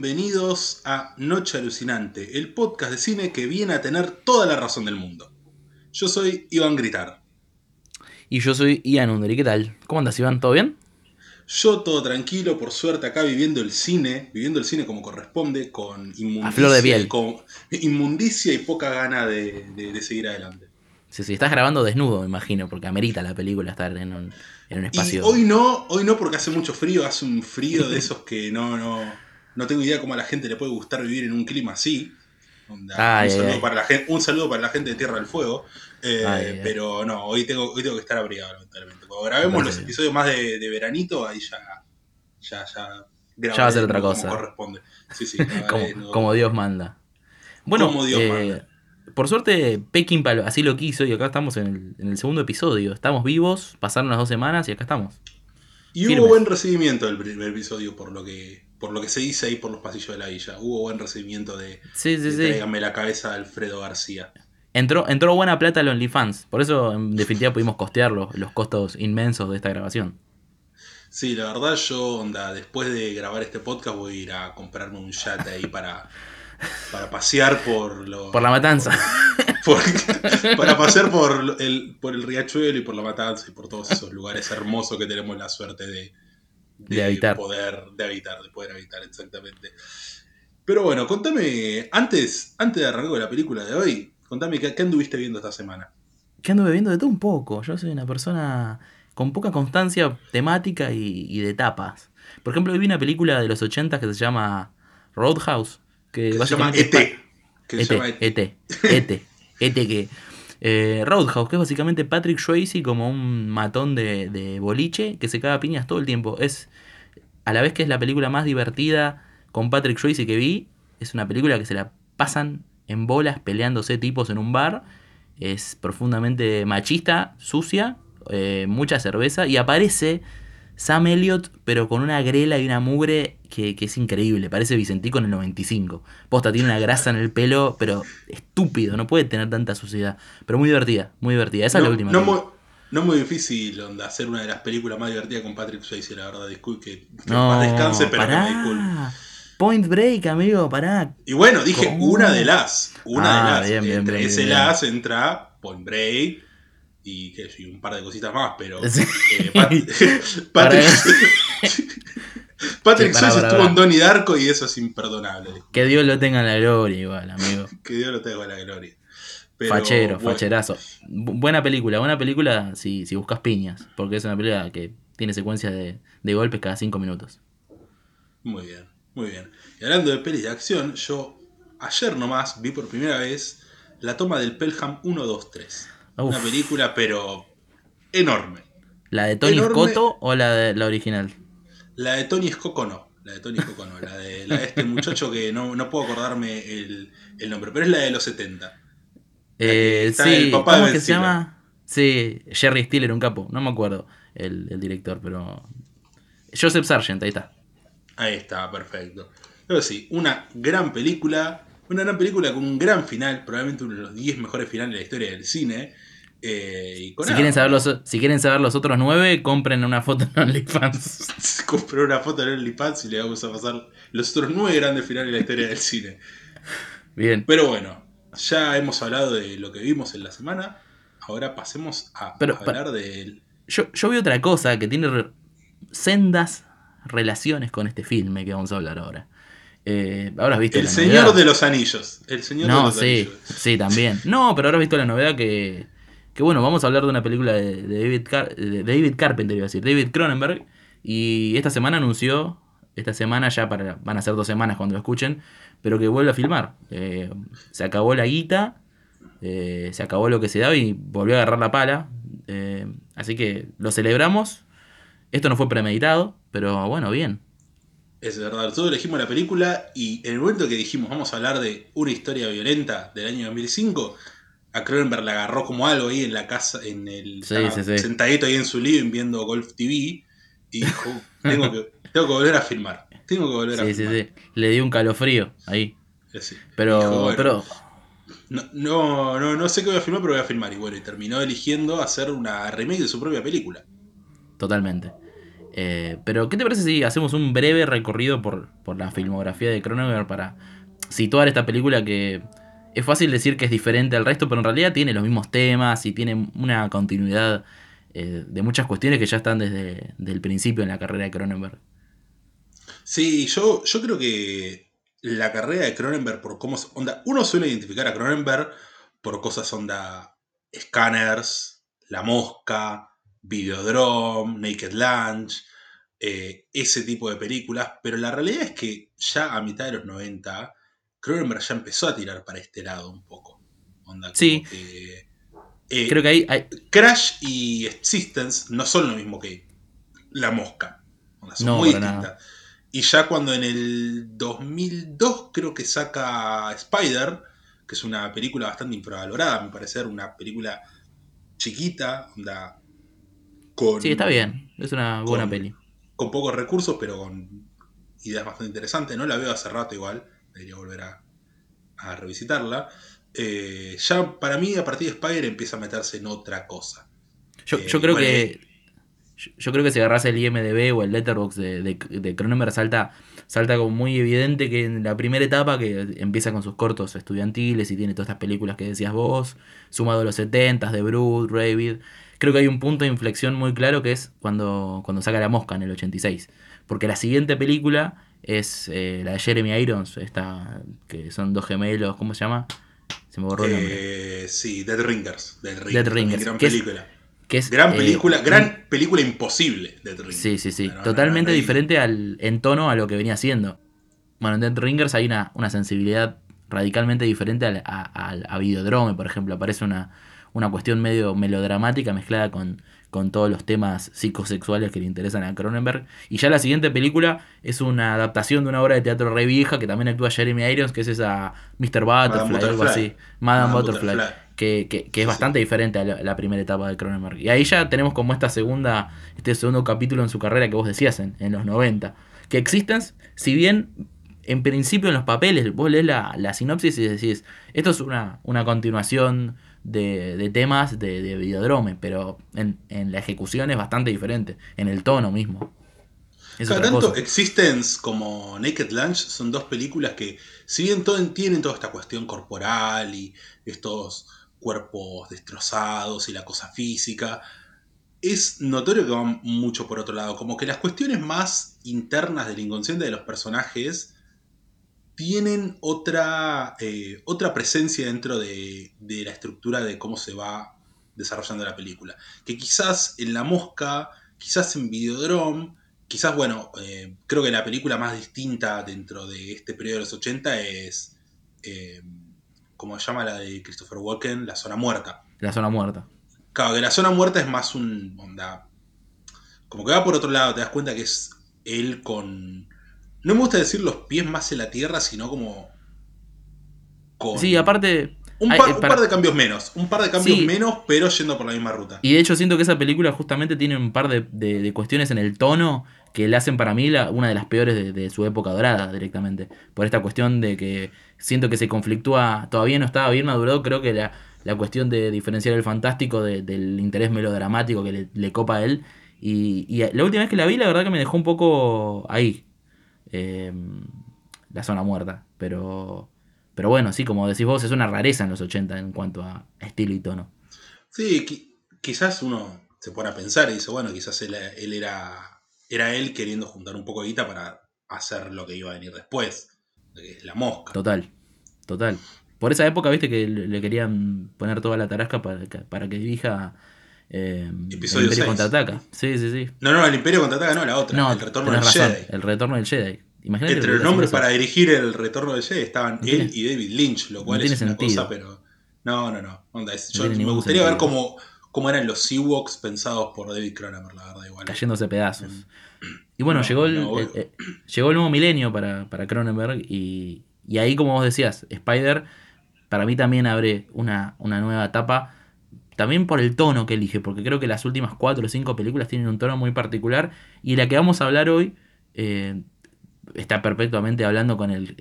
Bienvenidos a Noche Alucinante, el podcast de cine que viene a tener toda la razón del mundo. Yo soy Iván Gritar. Y yo soy Ian Under. ¿Y qué tal? ¿Cómo andas, Iván? ¿Todo bien? Yo todo tranquilo, por suerte acá viviendo el cine, viviendo el cine como corresponde, con inmundicia, A flor de piel. con inmundicia y poca gana de, de- de seguir adelante. Sí, sí, estás grabando desnudo, me imagino, porque amerita la película estar en un, en un Y espacio. hoy no, hoy no porque hace mucho frío, hace un frío de esos que no, no, no tengo idea cómo a la gente le puede gustar vivir en un clima así. Onda, Ay, un, saludo ay. Para la gente, un saludo para la gente de Tierra del Fuego. Eh, Ay, ay. pero no, hoy tengo, hoy tengo que estar abrigado, lamentablemente. Cuando grabemos los episodios más de, de veranito, ahí ya, ya, ya, Ya va a ser otra como cosa. corresponde. Sí, sí, grabaré como, no- como Dios manda. Bueno, Como Dios eh, manda. por suerte, Pekín así lo quiso y acá estamos en el, en el segundo episodio. Estamos vivos, pasaron las dos semanas y acá estamos. Y firmes. hubo buen recibimiento del primer episodio por lo que por lo que se dice ahí por los pasillos de la villa. Hubo buen recibimiento de, Sí, sí, de sí. La cabeza de Alfredo García. Entró, entró buena plata al OnlyFans. Por eso, en definitiva, pudimos costear los, los costos inmensos de esta grabación. Sí, la verdad yo, onda, después de grabar este podcast voy a ir a comprarme un yate ahí para, para pasear por los... Por la matanza. por- para pasear por el, por el riachuelo y por la matanza y por todos esos lugares hermosos que tenemos la suerte de, De habitar. poder de habitar, de poder habitar, exactamente. Pero bueno, contame, antes, antes de arrancar con la película de hoy, contame qué, qué anduviste viendo esta semana. que ando bebiendo de todo un poco. Yo soy una persona con poca constancia temática y, y de etapas. Por ejemplo, hoy vi una película de los 80 que se llama Roadhouse. Que, Que se llama ET. Que se ET, llama ET. ET, ET, ET que... eh, Roadhouse, que es básicamente Patrick Swayze como un matón de, de boliche que se caga piñas todo el tiempo. Es, a la vez que es la película más divertida con Patrick Swayze que vi, es una película que se la pasan en bolas peleándose tipos en un bar. Es profundamente machista, sucia, eh, mucha cerveza y aparece Sam Elliott, pero con una grela y una mugre que, que es increíble. Parece Vicentico en el 95. Posta, tiene una grasa en el pelo, pero estúpido, no puede tener tanta suciedad. Pero muy divertida, muy divertida. Esa es la última. No que muy, no muy difícil onda, hacer una de las películas más divertidas con Patrick Swayze, la verdad. Disculpe que, que No, más descanse, pero que pará. me disculpe. Point Break, amigo, pará. Y bueno, dije ¿Cómo? una de las. Una Ah, de las. bien, bien, Entre bien, ese las entra Point Break y, qué un par de cositas más, pero. Sí. eh, Pat- Patrick, Patrick Sí, estuvo en Donnie Darko y eso es imperdonable. Que Dios lo tenga en la gloria, igual, amigo. Que Dios lo tenga en la gloria. Pero, Fachero, bueno, facherazo. Bu- buena película, buena película si, si buscas piñas. Porque es una película que tiene secuencias de, de golpes cada cinco minutos. Muy bien, muy bien. Y hablando de pelis de acción, yo ayer nomás vi por primera vez la toma del Pelham 1, 2, 3. Uf. Una película, pero enorme. ¿La de Tony Enorme. Scotto o la de la original? La de Tony Scocco no. La de Tony Scocco no. La de, la de este muchacho que no, no puedo acordarme el, el nombre, pero es la de los 70. Eh, está sí, el papá de ¿cómo Ben es que se Stiller. llama? Sí, Jerry Stiller, un capo. No me acuerdo el, el director, pero. Joseph Sargent, ahí está. Ahí está, perfecto. Pero sí, una gran película. Una gran película con un gran final, probablemente uno de los 10 mejores finales de la historia del cine. Eh, y con Si quieren, saber los, si quieren saber los otros nueve, compren una foto en OnlyFans. Se compró una foto en OnlyFans y le vamos a pasar los otros nueve grandes finales de la historia del cine. Bien. Pero bueno, ya hemos hablado de lo que vimos en la semana. Ahora pasemos a Pero, hablar del. Yo, yo vi otra cosa que tiene re- sendas relaciones con este filme que vamos a hablar ahora. Eh, habrás visto El la Señor novedad. de los Anillos. El Señor de No, los sí, Anillos. sí, también. No, pero habrás visto la novedad que, que bueno, vamos a hablar de una película de, David, de David Carpenter, iba a decir, David Cronenberg. Y esta semana anunció, esta semana ya para, van a ser dos semanas cuando lo escuchen, pero que vuelve a filmar. Eh, se acabó la guita, eh, se acabó lo que se daba y volvió a agarrar la pala. Eh, así que lo celebramos. Esto no fue premeditado, pero bueno, bien. Es verdad, nosotros elegimos la película y en el momento que dijimos vamos a hablar de una historia violenta del año 2005, a Cronenberg le agarró como algo ahí en la casa, en el Sí, estaba sí, sí. sentadito ahí en su living viendo Golf TV y dijo, tengo que, tengo que volver a filmar, tengo que volver a Sí, sí, filmar. sí. Le dio un calofrío ahí. Así. Pero, Dijo, bueno, pero No, no, no, no sé qué voy a filmar, pero voy a filmar. Y bueno, y terminó eligiendo hacer una remake de su propia película. Totalmente. Eh, pero, ¿qué te parece si hacemos un breve recorrido por, por la filmografía de Cronenberg para situar esta película que es fácil decir que es diferente al resto, pero en realidad tiene los mismos temas y tiene una continuidad eh, de muchas cuestiones que ya están desde el principio en la carrera de Cronenberg. Sí, yo, yo creo que la carrera de Cronenberg por cómo onda, uno suele identificar a Cronenberg por cosas onda Scanners, La Mosca, Videodrome, Naked Lunch, eh, ese tipo de películas, pero la realidad es que ya a mitad de los 90 Cronenberg ya empezó a tirar para este lado un poco. sí. Eh, creo que hay, Crash y Existence no son lo mismo que La Mosca. son muy distintas. Y ya cuando en el 2002 creo que saca Spider, que es una película bastante infravalorada, me parece una película chiquita, onda, con... Sí, está bien, es una buena peli. Con pocos recursos, pero con ideas bastante interesantes. No la veo hace rato igual, debería volver a, revisitarla. Eh, ya para mí, a partir de Spider empieza a meterse en otra cosa. Yo, eh, creo que yo creo que si agarras el IMDB o el Letterboxd de, de, Cronenberg salta, salta como muy evidente que en la primera etapa, que empieza con sus cortos estudiantiles y tiene todas estas películas que decías vos, sumado a los 70 de Brood, Ravid, creo que hay un punto de inflexión muy claro que es cuando, cuando saca La Mosca en el 86. Porque la siguiente película es eh, la de Jeremy Irons, esta, que son dos gemelos, ¿cómo se llama? Se me borró el nombre. Eh, sí, Dead Ringers. Dead Ringers. Gran película gran eh, película, gran película imposible Dead Ringers. Sí, sí, sí. Totalmente diferente al, en tono a lo que venía haciendo. Bueno, en Dead Ringers hay una, una sensibilidad radicalmente diferente al, a, a, Videodrome, por ejemplo. Aparece una, una cuestión medio melodramática mezclada con, con todos los temas psicosexuales que le interesan a Cronenberg. Y ya la siguiente película es una adaptación de una obra de teatro re vieja que también actúa Jeremy Irons, que es esa Mr. Butterfly, algo así. Madame, Butterfly que, es bastante diferente a la, primera etapa de Cronenberg. Y ahí ya tenemos como esta segunda, este segundo capítulo en su carrera que vos decías en, los 90. Que Existence, si bien en principio en los papeles vos lees la, sinopsis y decís, esto es una, una continuación de, temas de, de, Videodrome, pero en, la ejecución es bastante diferente, en el tono mismo. tanto Existence como Naked Lunch son dos películas que, si bien todo, tienen toda esta cuestión corporal y estos cuerpos destrozados y la cosa física. Es notorio que van mucho por otro lado, como que las cuestiones más internas del inconsciente de los personajes tienen otra, eh, otra presencia dentro de, la estructura de cómo se va desarrollando la película. Que quizás en La Mosca, quizás en Videodrome, quizás, bueno, eh, creo que la película más distinta dentro de este periodo de los 80 es eh, como se llama la de Christopher Walken, La Zona Muerta. La Zona Muerta. Claro, que La Zona Muerta es más un. Onda, como que va por otro lado, te das cuenta que es él con. No me gusta decir los pies más en la tierra, sino como. sí, aparte. Un, par, de cambios menos. Un par de cambios menos, pero yendo por la misma ruta. Y de hecho siento que esa película justamente tiene un par de, cuestiones en el tono que le hacen para mí la, una de las peores de, su época dorada directamente. Por esta cuestión de que siento que se conflictúa, todavía no estaba bien madurado, creo que la, cuestión de diferenciar el fantástico del interés melodramático que le, copa a él. Y, la última vez que la vi, la verdad que me dejó un poco ahí. Eh, la zona muerta. Pero pero bueno, sí, como decís vos, es una rareza en los 80 en cuanto a estilo y tono. Sí, quizás uno se pone a pensar y dice, bueno, quizás él, era, era él queriendo juntar un poco de guita para hacer lo que iba a venir después, que es la mosca. Total, total. Por esa época, viste que le querían poner toda la tarasca para, para que dirija eh, el Imperio contraataca. Sí, sí, sí. No, no, el Imperio contraataca no, la otra. el retorno del Jedi. El retorno del Jedi. Entre los nombres para dirigir el retorno de Jedi estaban él y David Lynch, lo cual es una cosa, pero. No, no, no. me gustaría ver cómo, cómo eran los Ewoks pensados por David Cronenberg, la verdad, igual. Cayéndose pedazos. Mm. Y bueno, llegó, el, eh, llegó el nuevo milenio para, para Cronenberg y, y, ahí, como vos decías, Spider para mí también abre una, una nueva etapa. También por el tono que elige, porque creo que las últimas cuatro o cinco películas tienen un tono muy particular. Y la que vamos a hablar hoy eh, está perfectamente hablando con el,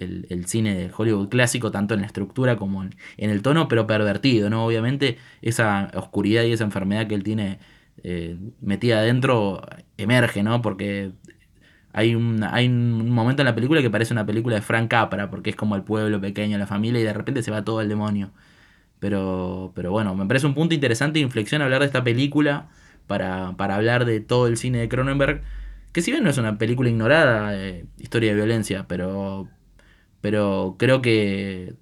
cine de Hollywood clásico, tanto en la estructura como en, el tono, pero pervertido, ¿no? Obviamente esa oscuridad y esa enfermedad que él tiene eh, metida adentro emerge, ¿no? Porque hay un, hay un momento en la película que parece una película de Frank Capra, porque es como el pueblo pequeño, la familia, y de repente se va todo el demonio. Pero, pero bueno, me parece un punto interesante de inflexión hablar de esta película para, para hablar de todo el cine de Cronenberg, que si bien no es una película ignorada, eh, historia de violencia, pero, pero creo que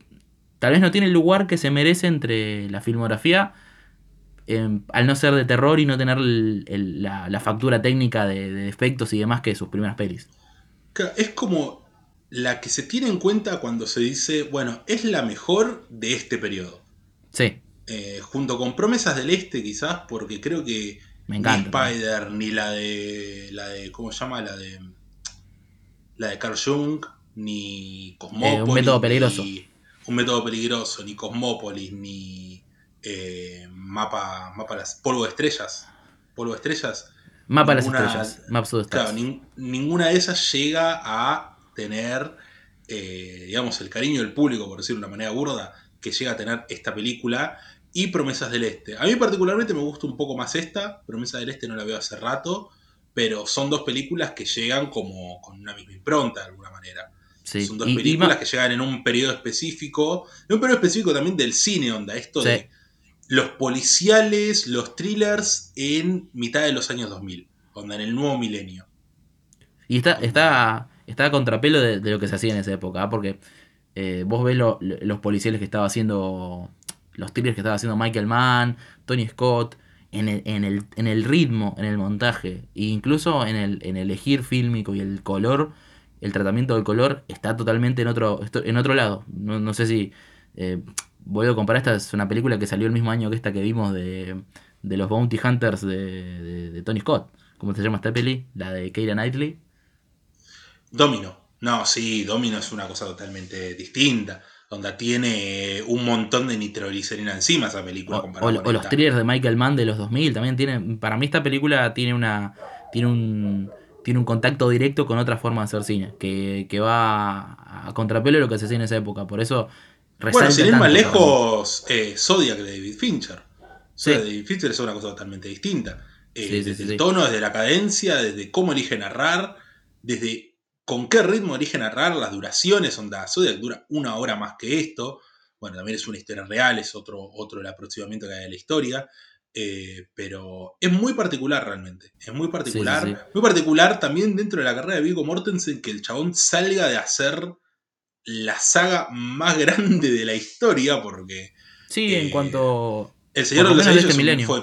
tal vez no tiene el lugar que se merece entre la filmografía, em, al no ser de terror y no tener la, factura técnica de, de, efectos y demás que sus primeras pelis. Es como la que se tiene en cuenta cuando se dice, bueno, es la mejor de este periodo. Sí. Eh, junto con Promesas del Este, quizás, porque creo que Me encanta, ni Spider, ni la de. la de. ¿Cómo se llama? La de. La de Carl Jung, ni Cosmópolis. Eh, un método peligroso. Ni, un método peligroso, ni Cosmópolis, ni. Eh, mapa. Mapa las. Polvo de estrellas. Polvo de estrellas. Mapa ninguna, las estrellas. Maps of claro, nin, ninguna de esas llega a tener. digamos, el cariño del público, por decirlo de una manera burda, que llega a tener esta película y Promesas del Este. A mí particularmente me gusta un poco más esta, Promesas del Este no la veo hace rato, pero son dos películas que llegan como con una misma impronta de alguna manera. Sí. Son dos y, películas y que llegan en un periodo específico, en un periodo específico también del cine, onda, esto sí. de los policiales, los thrillers en mitad de los años 2000, onda, en el nuevo milenio. Y está, está, está a contrapelo de, de, lo que se hacía en esa época, ¿eh? porque eh, vos ves lo, los policiales que estaba haciendo, los thrillers que estaba haciendo Michael Mann, Tony Scott, en el, en el, en el ritmo, en el montaje, e incluso en el, en el elegir fílmico y el color, el tratamiento del color está totalmente en otro, en otro lado. No, no sé si eh, vuelvo a comparar, esta es una película que salió el mismo año que esta que vimos de, de los Bounty Hunters de, de, de Tony Scott. ¿Cómo se llama esta peli? La de Keira Knightley. Domino. No, sí, Domino es una cosa totalmente distinta. Donde tiene un montón de nitroglicerina encima esa película. O, o, o los thrillers de Michael Mann de los 2000 también tiene. Para mí esta película tiene una. Tiene un. Tiene un contacto directo con otra forma de hacer cine. Que, que va a contrapelo de lo que se hacía en esa época. Por eso. Bueno, sin ir más lejos, eh, Zodiac de David Fincher. Zodiac sí. de David Fincher es una cosa totalmente distinta. Eh, sí, desde sí, el tono, desde la cadencia, desde cómo elige narrar, desde con qué ritmo elige narrar, las duraciones, onda, Zodiac dura una hora más que esto, bueno, también es una historia real, es otro, otro el aproximamiento que hay de la historia, eh, pero es muy particular realmente, es muy particular, sí, sí, sí. muy particular también dentro de la carrera de Viggo Mortensen que el chabón salga de hacer la saga más grande de la historia, porque... Sí, eh, en cuanto... El Señor de los Anillos este. Fue,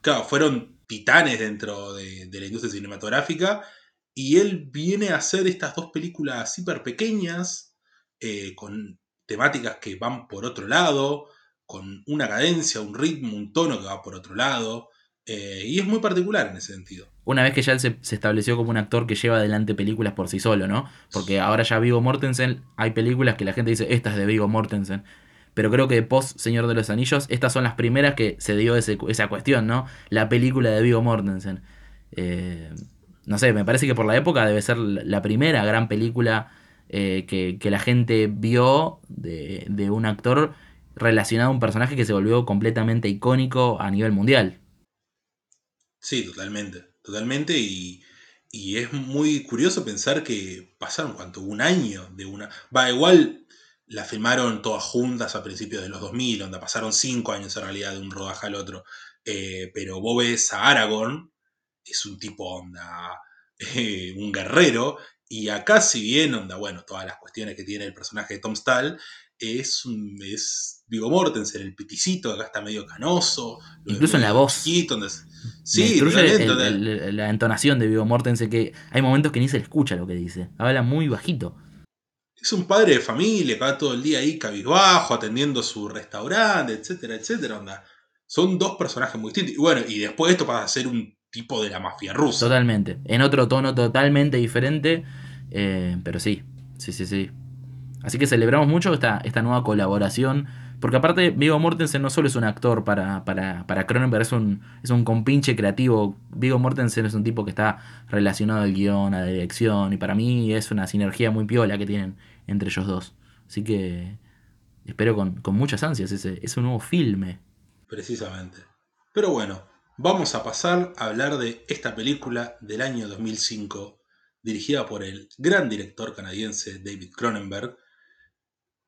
claro, fueron titanes dentro de, de la industria cinematográfica, y él viene a hacer estas dos películas hiper pequeñas, eh, con temáticas que van por otro lado, con una cadencia, un ritmo, un tono que va por otro lado. Eh, y es muy particular en ese sentido. Una vez que ya él se, estableció como un actor que lleva adelante películas por sí solo, ¿no? Porque ahora ya Vigo Mortensen, hay películas que la gente dice, esta es de Vigo Mortensen. Pero creo que post Señor de los Anillos, estas son las primeras que se dio ese, esa cuestión, ¿no? La película de Vigo Mortensen. Eh, no sé, me parece que por la época debe ser la primera gran película eh, que, que, la gente vio de, de, un actor relacionado a un personaje que se volvió completamente icónico a nivel mundial. Sí, totalmente, totalmente. Y, y es muy curioso pensar que pasaron, ¿cuánto? Un año de una... Va, igual la filmaron todas juntas a principios de los 2000, donde pasaron cinco años en realidad de un rodaje al otro. Eh, pero vos ves a Aragorn, es un tipo onda, eh, un guerrero, y acá si bien onda, bueno, todas las cuestiones que tiene el personaje de Tom Stahl, es, un, es Vigo Mortensen, el piticito, acá está medio canoso. Incluso en la voz. Chiquito, sí, el, el, el, la entonación de Vigo Mortensen, que hay momentos que ni se le escucha lo que dice, habla muy bajito. Es un padre de familia que va todo el día ahí cabizbajo, atendiendo su restaurante, etcétera, etcétera, onda. Son dos personajes muy distintos. Y bueno, y después esto pasa a ser un tipo de la mafia rusa. Totalmente. En otro tono totalmente diferente. Eh, pero sí, sí, sí, sí. Así que celebramos mucho esta, esta nueva colaboración. Porque aparte, Vigo Mortensen no solo es un actor para, para, para Cronenberg, es un, es un compinche creativo. Vigo Mortensen es un tipo que está relacionado al guion, a la dirección. Y para mí es una sinergia muy piola que tienen entre ellos dos. Así que espero con, con muchas ansias ese, ese nuevo filme. Precisamente. Pero bueno, vamos a pasar a hablar de esta película del año 2005, dirigida por el gran director canadiense David Cronenberg,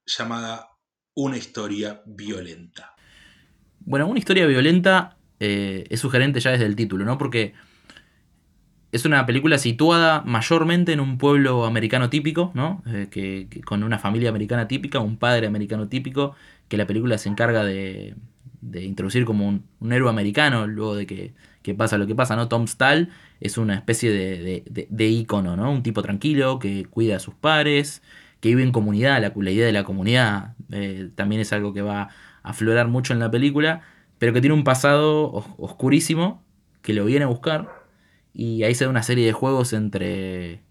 llamada Una historia violenta. Bueno, una historia violenta eh, es sugerente ya desde el título, ¿no? Porque es una película situada mayormente en un pueblo americano típico, ¿no? Eh, que, con una familia americana típica, un padre americano típico, que la película se encarga de, de introducir como un, héroe americano, luego de que, pasa lo que pasa, ¿no? Tom Stahl es una especie de, de, ícono, ¿no? Un tipo tranquilo que cuida a sus pares, que vive en comunidad, la, la idea de la comunidad eh, también es algo que va a aflorar mucho en la película, pero que tiene un pasado oscurísimo, que lo viene a buscar y ahí se da una serie de juegos entre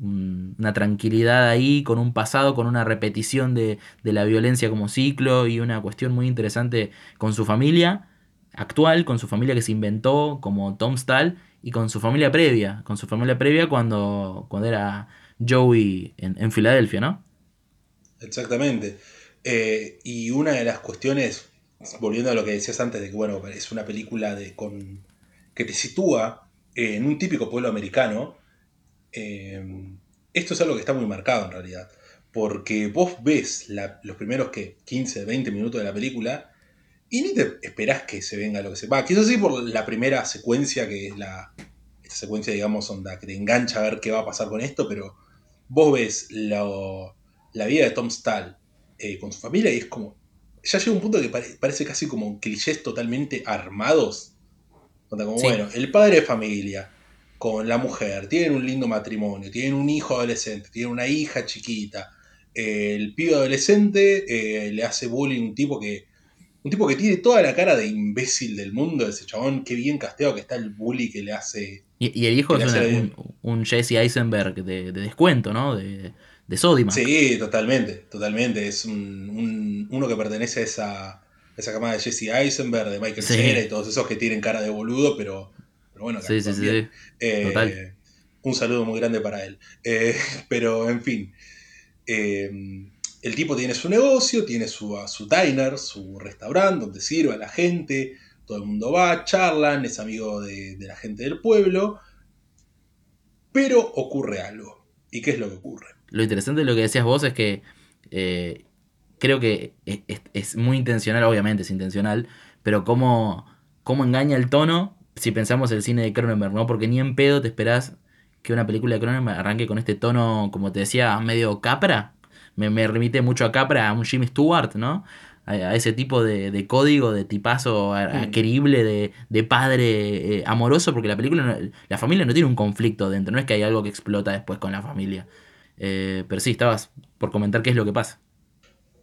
una tranquilidad ahí, con un pasado, con una repetición de, la violencia como ciclo y una cuestión muy interesante con su familia actual, con su familia que se inventó como Tom Stahl y con su familia previa, con su familia previa cuando, cuando era Joey en, Filadelfia, ¿no? Exactamente. Eh, y una de las cuestiones, volviendo a lo que decías antes, de que bueno, es una película de, con, que te sitúa en un típico pueblo americano, eh, esto es algo que está muy marcado en realidad. Porque vos ves los primeros que 15, 20 minutos de la película y ni te esperás que se venga lo que se va. Quizás sí por la primera secuencia, que es la. Esta secuencia, digamos, onda, que te engancha a ver qué va a pasar con esto, pero vos ves la vida de Tom Stahl eh, con su familia y es como. Ya llega un punto que parece casi como clichés totalmente armados como, bueno, el padre de familia con la mujer, tienen un lindo matrimonio, tienen un hijo adolescente, tienen una hija chiquita. el pibe adolescente eh, le hace bullying un tipo que. Un tipo que tiene toda la cara de imbécil del mundo, ese chabón, qué bien casteado que está el bully que le hace. Y, el hijo es un, Jesse Eisenberg de, descuento, ¿no? De, de Sodimac. Sí, totalmente, totalmente. Es un, uno que pertenece a esa, esa camada de Jesse Eisenberg, de Michael Cera y todos esos que tienen cara de boludo, pero, pero bueno, sí, sí, sí, eh, un saludo muy grande para él. Eh, pero en fin, eh, el tipo tiene su negocio, tiene su, su diner, su restaurante donde sirve a la gente, todo el mundo va, charlan, es amigo de, la gente del pueblo, pero ocurre algo. ¿Y qué es lo que ocurre? Lo interesante de lo que decías vos es que creo que es, muy intencional, obviamente es intencional, pero cómo, cómo engaña el tono si pensamos el cine de Cronenberg, ¿no? Porque ni en pedo te esperás que una película de Cronenberg arranque con este tono, como te decía, medio capra. Me, remite mucho a Capra, a un Jimmy Stewart, ¿no? A, ese tipo de, código, de tipazo querible, de, padre eh, amoroso, porque la película, la familia no tiene un conflicto dentro, no es que hay algo que explota después con la familia. Eh, pero sí, estabas por comentar qué es lo que pasa.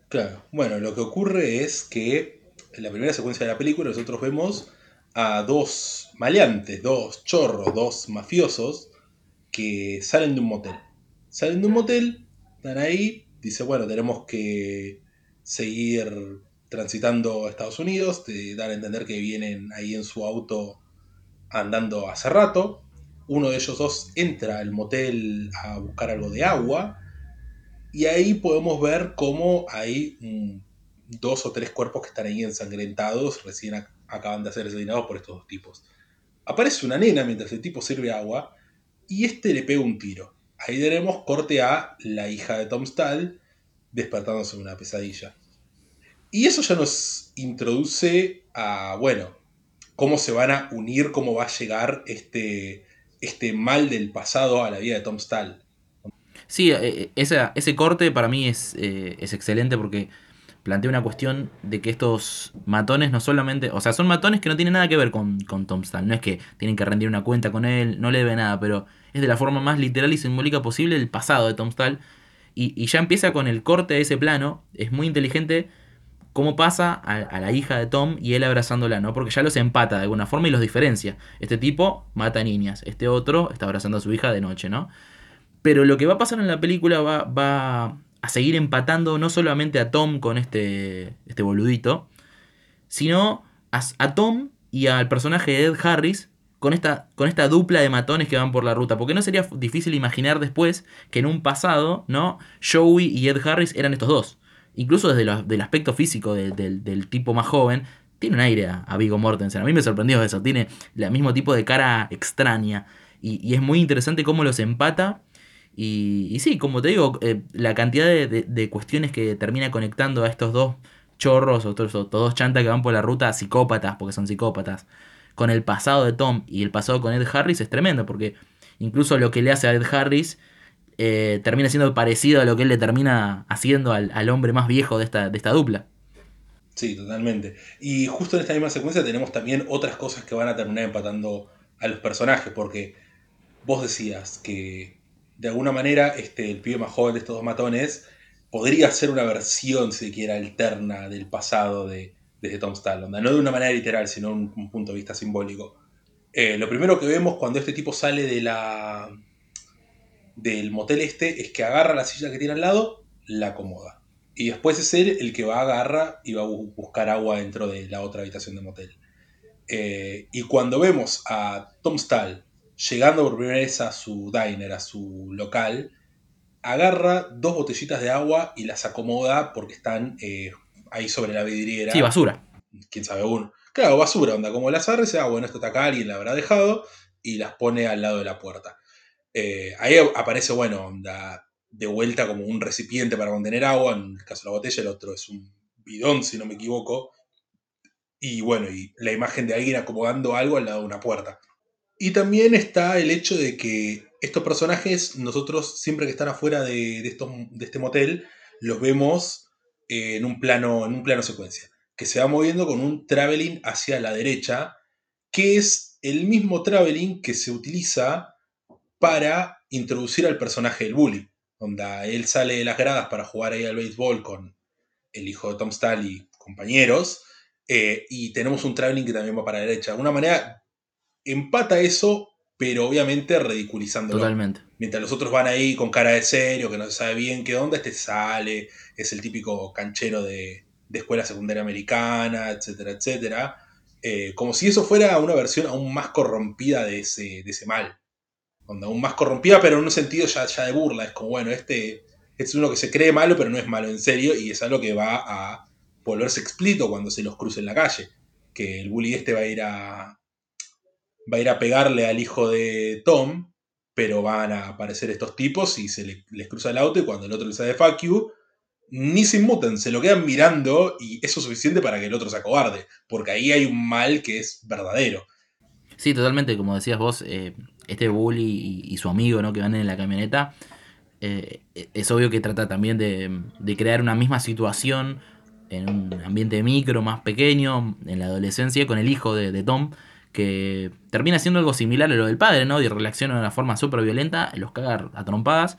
Claro, bueno, lo que ocurre es que en la primera secuencia de la película nosotros vemos a dos maleantes, dos chorros, dos mafiosos que salen de un motel. Salen de un motel, están ahí, dice, bueno, tenemos que seguir transitando a Estados Unidos, te dan a entender que vienen ahí en su auto andando hace rato. Uno de ellos dos entra al motel a buscar algo de agua y ahí podemos ver cómo hay dos o tres cuerpos que están ahí ensangrentados, recién acaban de ser asesinados por estos dos tipos. Aparece una nena mientras el tipo sirve agua y este le pega un tiro. Ahí tenemos corte a la hija de Tom Stahl despertándose en una pesadilla. Y eso ya nos introduce a, bueno, cómo se van a unir, cómo va a llegar este, este mal del pasado a la vida de Tom Stahl. Sí, eh, eh, ese corte para mí es, eh, es excelente porque plantea una cuestión de que estos matones no solamente, o sea, son matones que no tienen nada que ver con, con Tom Stahl, no es que tienen que rendir una cuenta con él, no le debe nada, pero es de la forma más literal y simbólica posible el pasado de Tom Stahl. Y, ya empieza con el corte de ese plano, es muy inteligente cómo pasa a, a, la hija de Tom y él abrazándola, ¿no? Porque ya los empata de alguna forma y los diferencia. Este tipo mata niñas, este otro está abrazando a su hija de noche, ¿no? Pero lo que va a pasar en la película va, va a seguir empatando no solamente a Tom con este, este boludito, sino a, Tom y al personaje de Ed Harris con esta, con esta dupla de matones que van por la ruta. Porque no sería difícil imaginar después que en un pasado, ¿no? Joey y Ed Harris eran estos dos. Incluso desde el aspecto físico del tipo más joven, tiene un aire a, Vigo Mortensen. A mí me sorprendió eso. Tiene el mismo tipo de cara extraña. Y, es muy interesante cómo los empata. Y, sí, como te digo, eh, la cantidad de, cuestiones que termina conectando a estos dos chorros o todos, dos chantas que van por la ruta psicópatas, porque son psicópatas, con el pasado de Tom y el pasado con Ed Harris es tremendo, porque incluso lo que le hace a Ed Harris eh, termina siendo parecido a lo que él le termina haciendo al, hombre más viejo de esta, de esta dupla. Sí, totalmente. Y justo en esta misma secuencia tenemos también otras cosas que van a terminar empatando a los personajes, porque vos decías que de alguna manera este, el pibe más joven de estos dos matones podría ser una versión, si quiera, alterna del pasado de, Tom Stall. No de una manera literal, sino un, un punto de vista simbólico. Eh, lo primero que vemos cuando este tipo sale de la del motel este es que agarra la silla que tiene al lado, la acomoda. Y después es él el que va, agarra y va a buscar agua dentro de la otra habitación de motel. Eh, y cuando vemos a Tom Stall llegando por primera vez a su diner, a su local, agarra dos botellitas de agua y las acomoda porque están eh, ahí sobre la vidriera. Sí, basura. Quién sabe uno. Claro, basura, onda, como las agarra y dice, ah, bueno, esto está acá, alguien la habrá dejado, y las pone al lado de la puerta. Eh, ahí aparece, bueno, onda, de vuelta como un recipiente para contener agua, en el caso de la botella, el otro es un bidón, si no me equivoco. Y bueno, y la imagen de alguien acomodando algo al lado de una puerta. Y también está el hecho de que estos personajes, nosotros siempre que están afuera de, de este motel, los vemos en, un plano, en un plano secuencia, que se va moviendo con un traveling hacia la derecha, que es el mismo traveling que se utiliza para introducir al personaje del bully, donde él sale de las gradas para jugar ahí al béisbol con el hijo de Tom Stahl y compañeros, eh, y tenemos un traveling que también va para la derecha. De alguna manera empata eso, pero obviamente ridiculizándolo. Totalmente. Mientras los otros van ahí con cara de serio, que no se sabe bien qué onda, este sale, es el típico canchero de, escuela secundaria americana, etcétera, etcétera. Eh, como si eso fuera una versión aún más corrompida de ese, de ese mal aún más corrompida, pero en un sentido ya, ya de burla. Es como, bueno, este, es uno que se cree malo, pero no es malo en serio, y es algo que va a volverse explícito cuando se los cruce en la calle. Que el bully este va a ir a. va a ir a pegarle al hijo de Tom, pero van a aparecer estos tipos y se les cruza el auto, y cuando el otro le sale fuck you, ni se inmuten, se lo quedan mirando y eso es suficiente para que el otro se acobarde, porque ahí hay un mal que es verdadero. Sí, totalmente, como decías vos, eh, este bully y, su amigo ¿no? que van en la camioneta, eh, es obvio que trata también de, crear una misma situación en un ambiente micro, más pequeño, en la adolescencia, con el hijo de, Tom, que termina siendo algo similar a lo del padre, ¿no? Y reacciona de una forma súper violenta, los caga a trompadas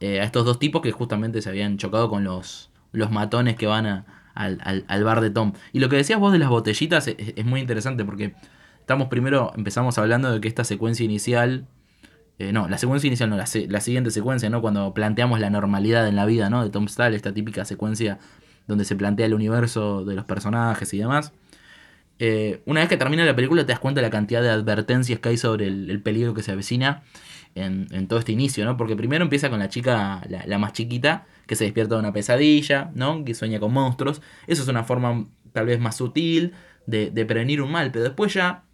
eh, a estos dos tipos que justamente se habían chocado con los, los matones que van al, bar de Tom. Y lo que decías vos de las botellitas es muy interesante porque Estamos primero, empezamos hablando de que esta secuencia inicial, eh, no, la secuencia inicial no, la, la, siguiente secuencia, ¿no? Cuando planteamos la normalidad en la vida, ¿no? De Tom Stahl, esta típica secuencia donde se plantea el universo de los personajes y demás. Eh, una vez que termina la película te das cuenta de la cantidad de advertencias que hay sobre el, peligro que se avecina en, todo este inicio, ¿no? Porque primero empieza con la chica, la, más chiquita, que se despierta de una pesadilla, ¿no? Que sueña con monstruos. Eso es una forma tal vez más sutil de, prevenir un mal, pero después ya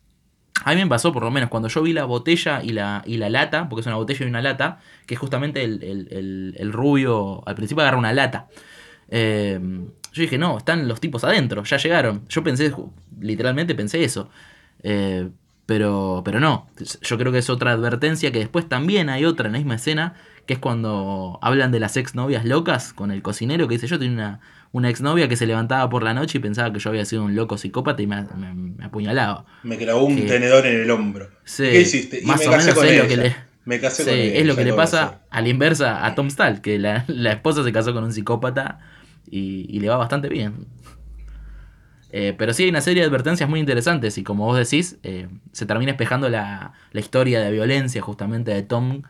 a mí me pasó, por lo menos, cuando yo vi la botella y la, y la lata, porque es una botella y una lata, que es justamente el, rubio, al principio agarra una lata. Eh, yo dije, no, están los tipos adentro, ya llegaron. Yo pensé, literalmente pensé eso. Eh, pero, pero no, yo creo que es otra advertencia, que después también hay otra en la misma escena, que es cuando hablan de las exnovias locas con el cocinero que dice, yo tengo una, una exnovia que se levantaba por la noche y pensaba que yo había sido un loco psicópata y me, apuñalaba. Me clavó un tenedor en el hombro. ¿Qué hiciste? Y me casé con es Lo que le, me casé con Es lo que le pasa a la inversa a Tom Stahl, que la, esposa se casó con un psicópata y, le va bastante bien. Eh, pero sí hay una serie de advertencias muy interesantes y como vos decís, eh, se termina espejando la, la, historia de violencia justamente de Tom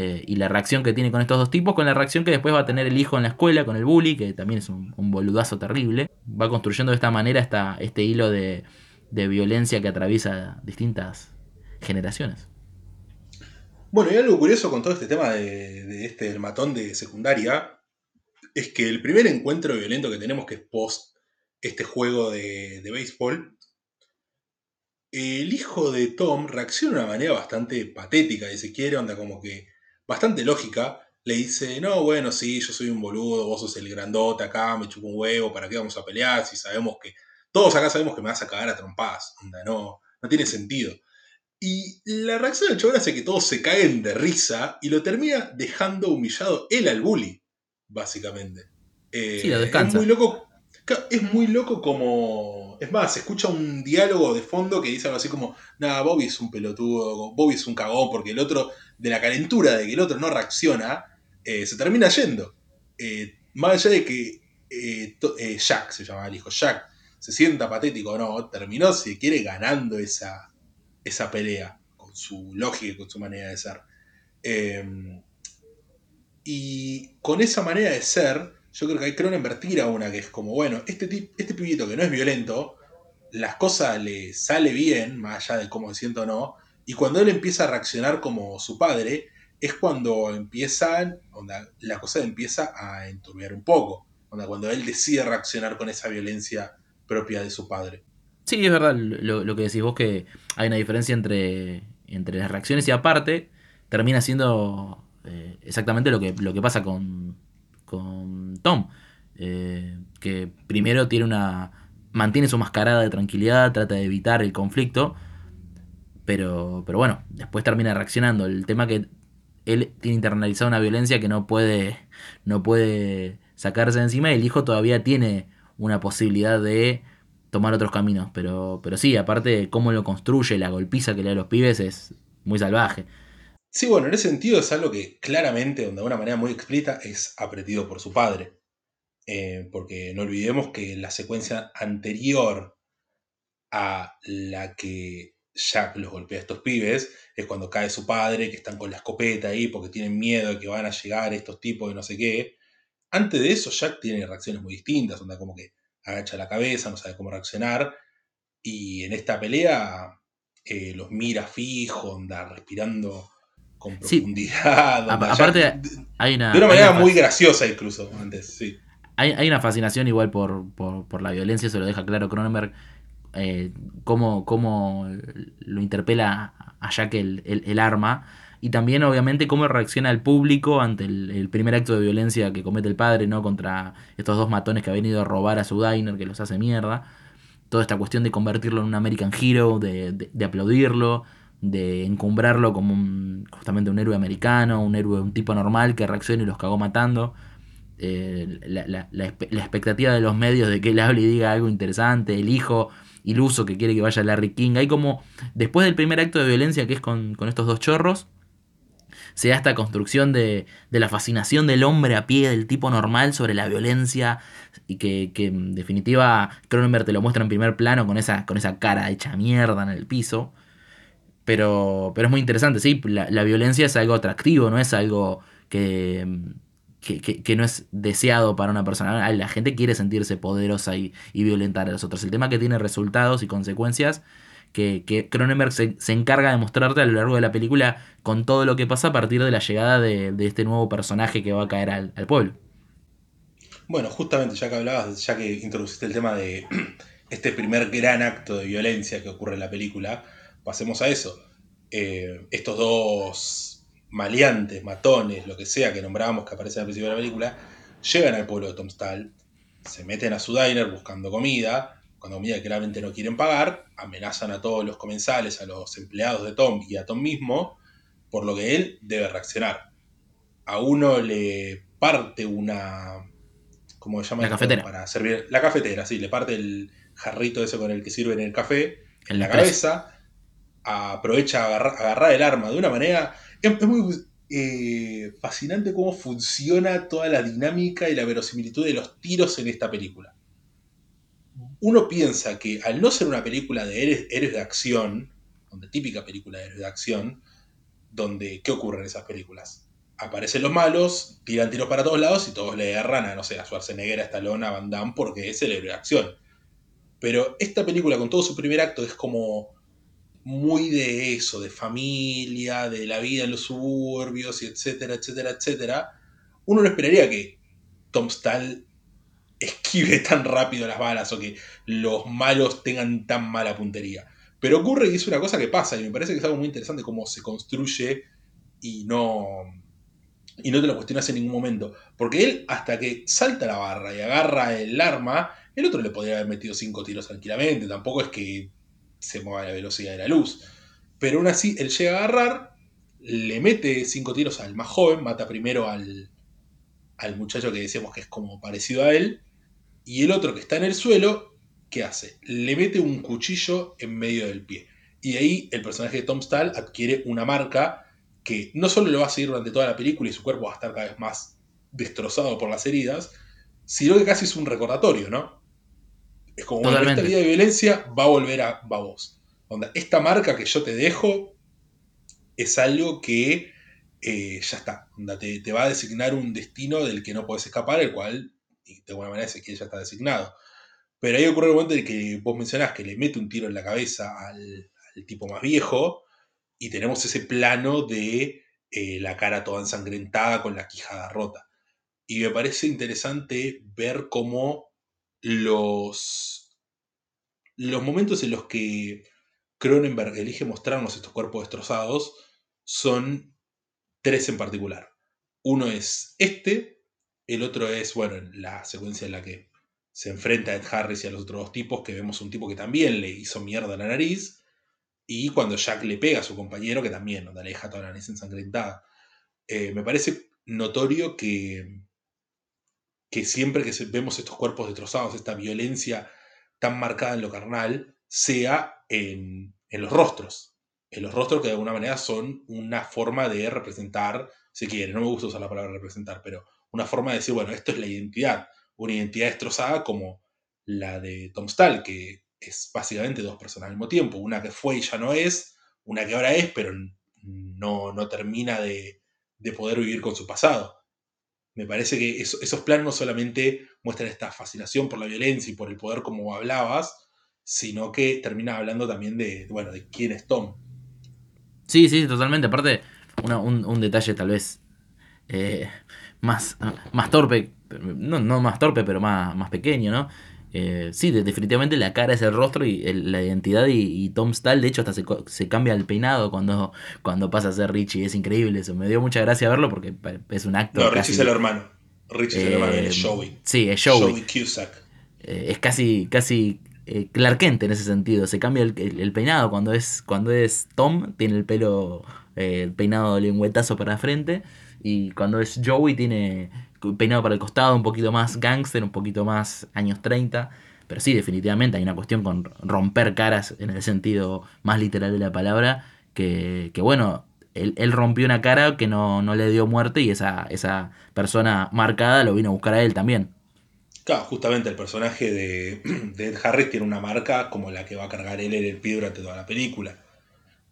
eh, y la reacción que tiene con estos dos tipos, con la reacción que después va a tener el hijo en la escuela, con el bully, que también es un, boludazo terrible. Va construyendo de esta manera esta, este hilo de, violencia que atraviesa distintas generaciones. Bueno, y algo curioso con todo este tema de, este el matón de secundaria es que el primer encuentro violento que tenemos, que es post este juego de, de béisbol, el hijo de Tom reacciona de una manera bastante patética, si quiere, onda como que bastante lógica. Le dice, no, bueno, sí, yo soy un boludo, vos sos el grandote acá, me chupo un huevo, ¿para qué vamos a pelear? Si sabemos que, todos acá sabemos que me vas a cagar a trompadas, onda, no, no tiene sentido. Y la reacción del chabón hace que todos se caen de risa y lo termina dejando humillado él al bully, básicamente. Eh, sí, lo descansa. Es muy loco. Es muy loco como. Es más, se escucha un diálogo de fondo que dice algo así como: Nada, Bobby es un pelotudo, Bobby es un cagón, porque el otro, de la calentura de que el otro no reacciona, eh, se termina yendo. Eh, más allá de que Jack se llama el hijo, Jack se sienta patético o no, terminó, si quiere, ganando esa, esa pelea, con su lógica y con su manera de ser. Em, y con esa manera de ser, yo creo que hay Cronenberg tira una que es como, bueno, este, este pibito que no es violento, las cosas le sale bien, más allá de cómo se siente o no, y cuando él empieza a reaccionar como su padre, es cuando empiezan, la cosa empieza a enturbiar un poco, cuando él decide reaccionar con esa violencia propia de su padre. Sí, es verdad lo, que decís vos, que hay una diferencia entre, entre las reacciones y aparte termina siendo eh, exactamente lo que, lo que pasa con, con Tom. Eh, que primero tiene una. mantiene su mascarada de tranquilidad, trata de evitar el conflicto. Pero, pero bueno, después termina reaccionando. El tema que él tiene internalizada una violencia que no puede. no puede sacarse de encima. Y el hijo todavía tiene una posibilidad de tomar otros caminos. Pero, pero sí, aparte cómo lo construye, la golpiza que le da a los pibes es muy salvaje. Sí, bueno, en ese sentido es algo que claramente, de una manera muy explícita, es aprendido por su padre. Eh, porque no olvidemos que la secuencia anterior a la que Jack los golpea a estos pibes es cuando cae su padre, que están con la escopeta ahí porque tienen miedo de que van a llegar estos tipos de no sé qué. Antes de eso, Jack tiene reacciones muy distintas, onda como que agacha la cabeza, no sabe cómo reaccionar. Y en esta pelea eh, los mira fijo, anda respirando con profundidad. aparte, hay una. De una manera muy graciosa, incluso, antes, sí. Hay, una fascinación igual por, por, la violencia, se lo deja claro Cronenberg. Eh, cómo, cómo, lo interpela a Jack el, el, arma. Y también, obviamente, cómo reacciona el público ante el, primer acto de violencia que comete el padre, ¿no? Contra estos dos matones que ha venido a robar a su diner, que los hace mierda. Toda esta cuestión de convertirlo en un American Hero, de, de, aplaudirlo, de encumbrarlo como un, justamente un héroe americano, un héroe, un tipo normal que reacciona y los cagó matando. Eh, la, la, la, expectativa de los medios de que él hable y diga algo interesante, el hijo iluso que quiere que vaya Larry King. Hay como, después del primer acto de violencia que es con, con estos dos chorros, se da esta construcción de, de, la fascinación del hombre a pie, del tipo normal sobre la violencia, y que, que, en definitiva Cronenberg te lo muestra en primer plano con esa, con esa cara hecha mierda en el piso. Pero, pero es muy interesante, sí, la, la violencia es algo atractivo, no es algo que, que, que, no es deseado para una persona. La gente quiere sentirse poderosa y, y, violentar a los otros. El tema que tiene resultados y consecuencias que, que Cronenberg se, encarga de mostrarte a lo largo de la película con todo lo que pasa a partir de la llegada de, este nuevo personaje que va a caer al, pueblo. Bueno, justamente ya que hablabas, ya que introduciste el tema de este primer gran acto de violencia que ocurre en la película, pasemos a eso. Eh, estos dos maleantes, matones, lo que sea que nombrábamos que aparecen al principio de la película, llegan al pueblo de Tomstall, se meten a su diner buscando comida, cuando mira que claramente no quieren pagar, amenazan a todos los comensales, a los empleados de Tom y a Tom mismo, por lo que él debe reaccionar. A uno le parte una. ¿Cómo se llama? La cafetera. Para servir. La cafetera, sí, le parte el jarrito ese con el que sirven el café en la cabeza. Aprovecha agarrar, el arma de una manera. Es, muy eh, fascinante cómo funciona toda la dinámica y la verosimilitud de los tiros en esta película uno piensa que al no ser una película de héroes, de acción, donde típica película de héroes de acción, donde ¿qué ocurre en esas películas? Aparecen los malos, tiran tiros para todos lados y todos le agarran a, no sé, a Schwarzenegger, a Stallone, a Van Damme, porque es el héroe de acción. Pero esta película, con todo su primer acto, es como muy de eso, de familia, de la vida en los suburbios, y etcétera, etcétera, etcétera. Uno no esperaría que Tom Stahl esquive tan rápido las balas o que los malos tengan tan mala puntería. Pero ocurre y es una cosa que pasa y me parece que es algo muy interesante cómo se construye y no, y no te lo cuestionas en ningún momento. Porque él, hasta que salta la barra y agarra el arma, el otro le podría haber metido cinco tiros tranquilamente. Tampoco es que se mueva a la velocidad de la luz. Pero aún así, él llega a agarrar, le mete cinco tiros al más joven, mata primero al, al muchacho que decíamos que es como parecido a él. Y el otro que está en el suelo, ¿qué hace? Le mete un cuchillo en medio del pie. Y ahí el personaje de Tom Stahl adquiere una marca que no solo lo va a seguir durante toda la película y su cuerpo va a estar cada vez más destrozado por las heridas, sino que casi es un recordatorio, ¿no? Es como, bueno, esta vida de violencia va a volver a, va vos. esta marca que yo te dejo es algo que eh, ya está. te, te, va a designar un destino del que no puedes escapar, el cual, de alguna manera, ese que ya está designado. Pero ahí ocurre el momento en que vos mencionás que le mete un tiro en la cabeza al, al tipo más viejo, y tenemos ese plano de eh, la cara toda ensangrentada con la quijada rota. Y me parece interesante ver cómo los, los momentos en los que Cronenberg elige mostrarnos estos cuerpos destrozados son tres en particular. Uno es este, el otro es, bueno, la secuencia en la que se enfrenta a Ed Harris y a los otros dos tipos, que vemos un tipo que también le hizo mierda la nariz, y cuando Jack le pega a su compañero, que también le deja toda la nariz ensangrentada. Eh, me parece notorio que, que siempre que vemos estos cuerpos destrozados, esta violencia tan marcada en lo carnal, sea en, los rostros. En los rostros que de alguna manera son una forma de representar, si quiere, no me gusta usar la palabra representar, pero una forma de decir, bueno, esto es la identidad. Una identidad destrozada como la de Tom Stahl, que es básicamente dos personas al mismo tiempo, una que fue y ya no es, una que ahora es, pero no, no termina de, poder vivir con su pasado. Me parece que esos planos no solamente muestran esta fascinación por la violencia y por el poder como hablabas, sino que termina hablando también de, bueno, de quién es Tom. Sí, sí, totalmente. Aparte, un, detalle tal vez eh, más, más torpe, no, no más torpe, pero más, más pequeño, ¿no? Eh, sí, definitivamente la cara es el rostro y la identidad y, Tom Stahl, de hecho, hasta se, cambia el peinado cuando, cuando pasa a ser Richie. Es increíble eso. Me dio mucha gracia verlo porque es un acto. No, Richie es el hermano. Richie es el hermano, es eh, Joey. Sí, es Joey. Cusack. Eh, es casi, casi Clark Kent en ese sentido. Se cambia el, peinado. Cuando es, cuando es Tom, tiene el pelo, el peinado lengüetazo para la frente. Y cuando es Joey, tiene peinado para el costado, un poquito más gangster, un poquito más años 30. Pero sí, definitivamente hay una cuestión con romper caras en el sentido más literal de la palabra. Que, bueno, él, rompió una cara que no, le dio muerte y esa, esa persona marcada lo vino a buscar a él también. Claro, justamente el personaje de, Ed Harris tiene una marca como la que va a cargar él en el pie durante toda la película.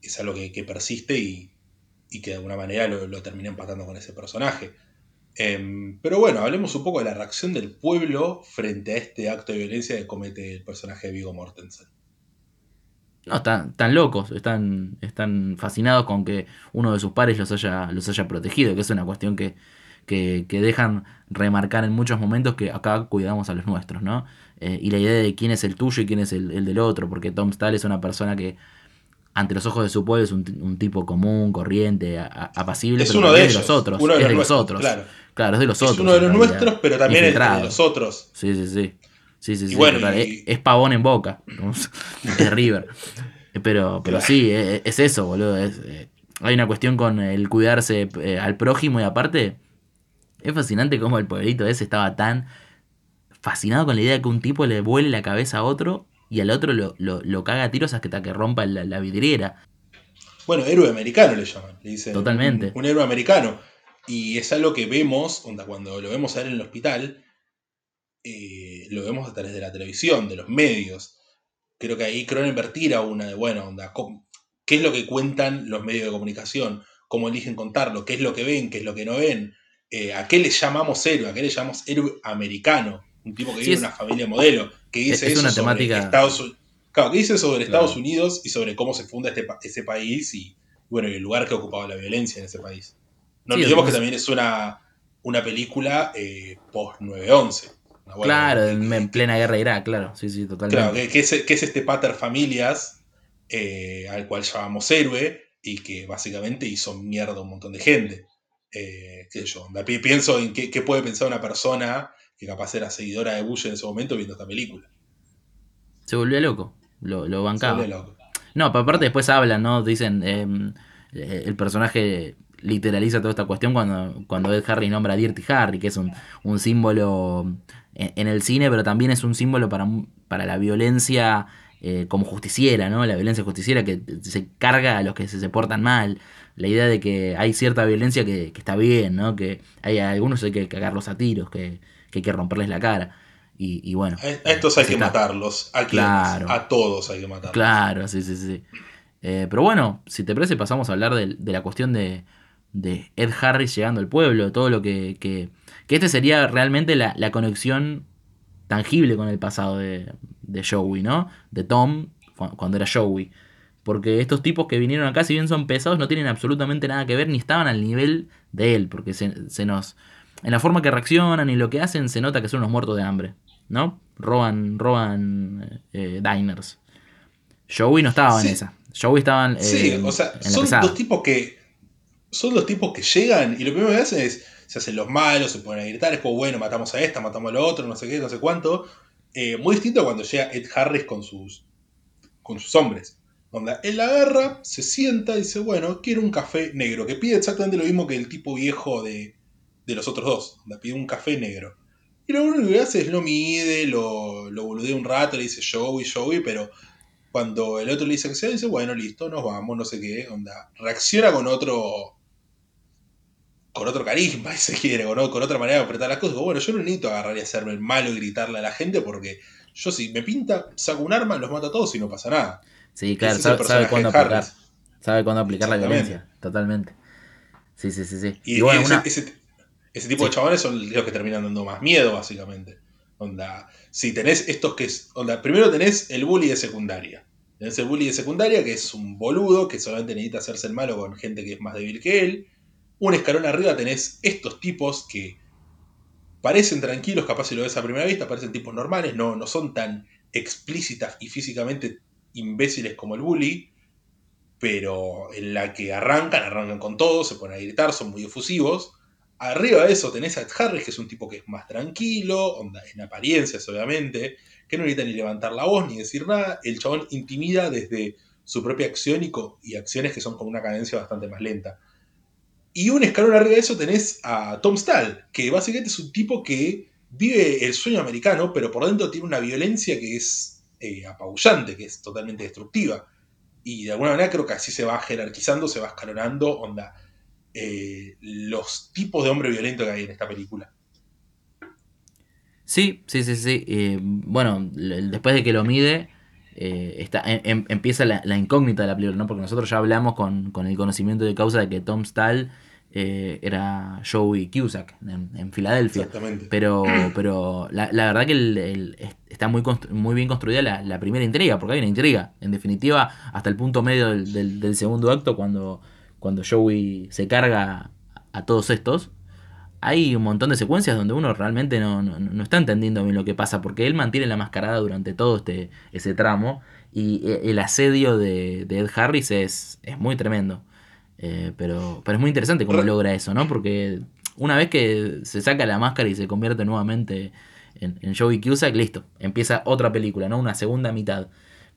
Es algo que, persiste y, que de alguna manera lo, lo termina empatando con ese personaje. Em, pero bueno, hablemos un poco de la reacción del pueblo frente a este acto de violencia que comete el personaje de Vigo Mortensen. No, están, locos, están, están fascinados con que uno de sus pares los haya, los haya protegido, que es una cuestión que, que, dejan remarcar en muchos momentos que acá cuidamos a los nuestros, ¿no? Eh, y la idea de quién es el tuyo y quién es el, el del otro, porque Tom Stahl es una persona que ante los ojos de su pueblo es un, tipo común, corriente, apacible, es uno de, los otros. Uno de, los, otros. Claro. claro. es de los otros. Es uno de los nuestros, pero también es de los otros. Sí, sí, sí. Sí, sí, sí, es, pavón en boca. es River. Pero, pero sí, e, e, es, eso, boludo. Eh, hay una cuestión con el cuidarse eh, al prójimo y aparte, es fascinante cómo el pueblito ese estaba tan fascinado con la idea de que un tipo le vuele la cabeza a otro y al otro lo, lo, caga a tiros hasta que rompa la, vidriera. Bueno, héroe americano le llaman, le dicen. Totalmente. Un, héroe americano. Y es algo que vemos, cuando lo vemos a él en el hospital, eh, lo vemos a través de la televisión, de los medios. Creo que ahí Cronenberg tira una de, bueno, onda, ¿qué es lo que cuentan los medios de comunicación? ¿Cómo eligen contarlo? ¿Qué es lo que ven? ¿Qué es lo que no ven? Eh, ¿A qué le llamamos héroe? ¿A qué le llamamos héroe americano? Un tipo que vive en una familia modelo, que dice eso sobre Estados Unidos. Claro, que dice sobre Estados Unidos y sobre cómo se funda este, ese país y bueno, el lugar que ha ocupado la violencia en ese país. No olvidemos que también es una, una película eh, post 9-11. claro, en, plena guerra de Irak, claro, sí, sí, totalmente. Claro, que, es, este pater familias eh, al cual llamamos héroe y que básicamente hizo mierda a un montón de gente. Eh, yo, pienso en qué, puede pensar una persona que capaz era seguidora de Bush en ese momento viendo esta película. Se volvió loco, lo, lo bancaba. Se volvió loco. No, pero aparte después hablan, ¿no? Dicen, em, eh, el personaje literaliza toda esta cuestión cuando, cuando Ed Harry nombra a Dirty Harry, que es un, un símbolo en, el cine, pero también es un símbolo para, para la violencia eh, como justiciera, ¿no? La violencia justiciera que se carga a los que se, portan mal. La idea de que hay cierta violencia que, está bien, ¿no? Que hay algunos hay que cagarlos a tiros, que, hay que romperles la cara. Y, bueno. A estos hay que matarlos. A, claro. a todos hay que matarlos. Claro, sí, sí, sí. Eh, pero bueno, si te parece, pasamos a hablar de, la cuestión de, de, Ed Harris llegando al pueblo, todo lo que. que, este sería realmente la, la, conexión tangible con el pasado de, de Joey, ¿no? De Tom cuando era Joey. Porque estos tipos que vinieron acá, si bien son pesados, no tienen absolutamente nada que ver ni estaban al nivel de él. Porque se, se nos. En la forma que reaccionan y lo que hacen, se nota que son unos muertos de hambre. ¿No? Roban, roban eh, diners. Joey no estaba en esa. Joey estaban. sí, o sea, son dos tipos que. Son los tipos que llegan y lo primero que hacen es. Se hacen los malos, se ponen a gritar, es como, bueno, matamos a esta, matamos a lo otro, no sé qué, no sé cuánto. Eh, muy distinto a cuando llega Ed Harris con sus, con sus hombres. Donde él agarra, se sienta y dice, bueno, quiero un café negro, que pide exactamente lo mismo que el tipo viejo de, de los otros dos, donde pide un café negro. Y lo único que hace es lo mide, lo, lo boludea un rato, le dice Joey, Joey, pero cuando el otro le dice que se dice, bueno, listo, nos vamos, no sé qué, onda. Reacciona con otro. con otro carisma, si se quiere, con, otra manera de apretar las cosas. Bueno, yo no necesito agarrar y hacerme el malo y gritarle a la gente porque yo si me pinta, saco un arma, los mato a todos y no pasa nada. Sí, claro, sabe, cuándo aplicar. Sabe cuándo aplicar la violencia, totalmente. Sí, sí, sí, sí. Y, ese, tipo de chavales son los que terminan dando más miedo, básicamente. Onda, si tenés estos que es. Onda, primero tenés el bully de secundaria. Tenés el bully de secundaria, que es un boludo, que solamente necesita hacerse el malo con gente que es más débil que él. Un escalón arriba tenés estos tipos que parecen tranquilos, capaz si lo ves a primera vista, parecen tipos normales, no, no son tan explícitas y físicamente imbéciles como el bully, pero en la que arrancan, arrancan con todo, se ponen a gritar, son muy efusivos. Arriba de eso tenés a Harris, que es un tipo que es más tranquilo, en apariencias obviamente, que no necesita ni levantar la voz ni decir nada. El chabón intimida desde su propia acción y, acciones que son con una cadencia bastante más lenta. Y un escalón arriba de eso tenés a Tom Stahl, que básicamente es un tipo que vive el sueño americano, pero por dentro tiene una violencia que es eh, apabullante, que es totalmente destructiva. Y de alguna manera creo que así se va jerarquizando, se va escalonando, onda, eh, los tipos de hombre violento que hay en esta película. Sí, sí, sí, sí. Eh, bueno, después de que lo mide, eh, está, em, em, empieza la, incógnita de la película, ¿no? Porque nosotros ya hablamos con, el conocimiento de causa de que Tom Stahl eh, era Joey Cusack en, Filadelfia. Exactamente. Pero, pero la, verdad que está muy, muy bien construida la, primera intriga, porque hay una intriga, en definitiva, hasta el punto medio del, segundo acto, cuando, cuando Joey se carga a todos estos hay un montón de secuencias donde uno realmente no, está entendiendo bien lo que pasa, porque él mantiene la mascarada durante todo este, ese tramo y e, el asedio de, Ed Harris es, es muy tremendo. Eh, pero, pero es muy interesante cómo logra eso, ¿no? Porque una vez que se saca la máscara y se convierte nuevamente en, en Joey Cusack, listo, empieza otra película, ¿no? Una segunda mitad.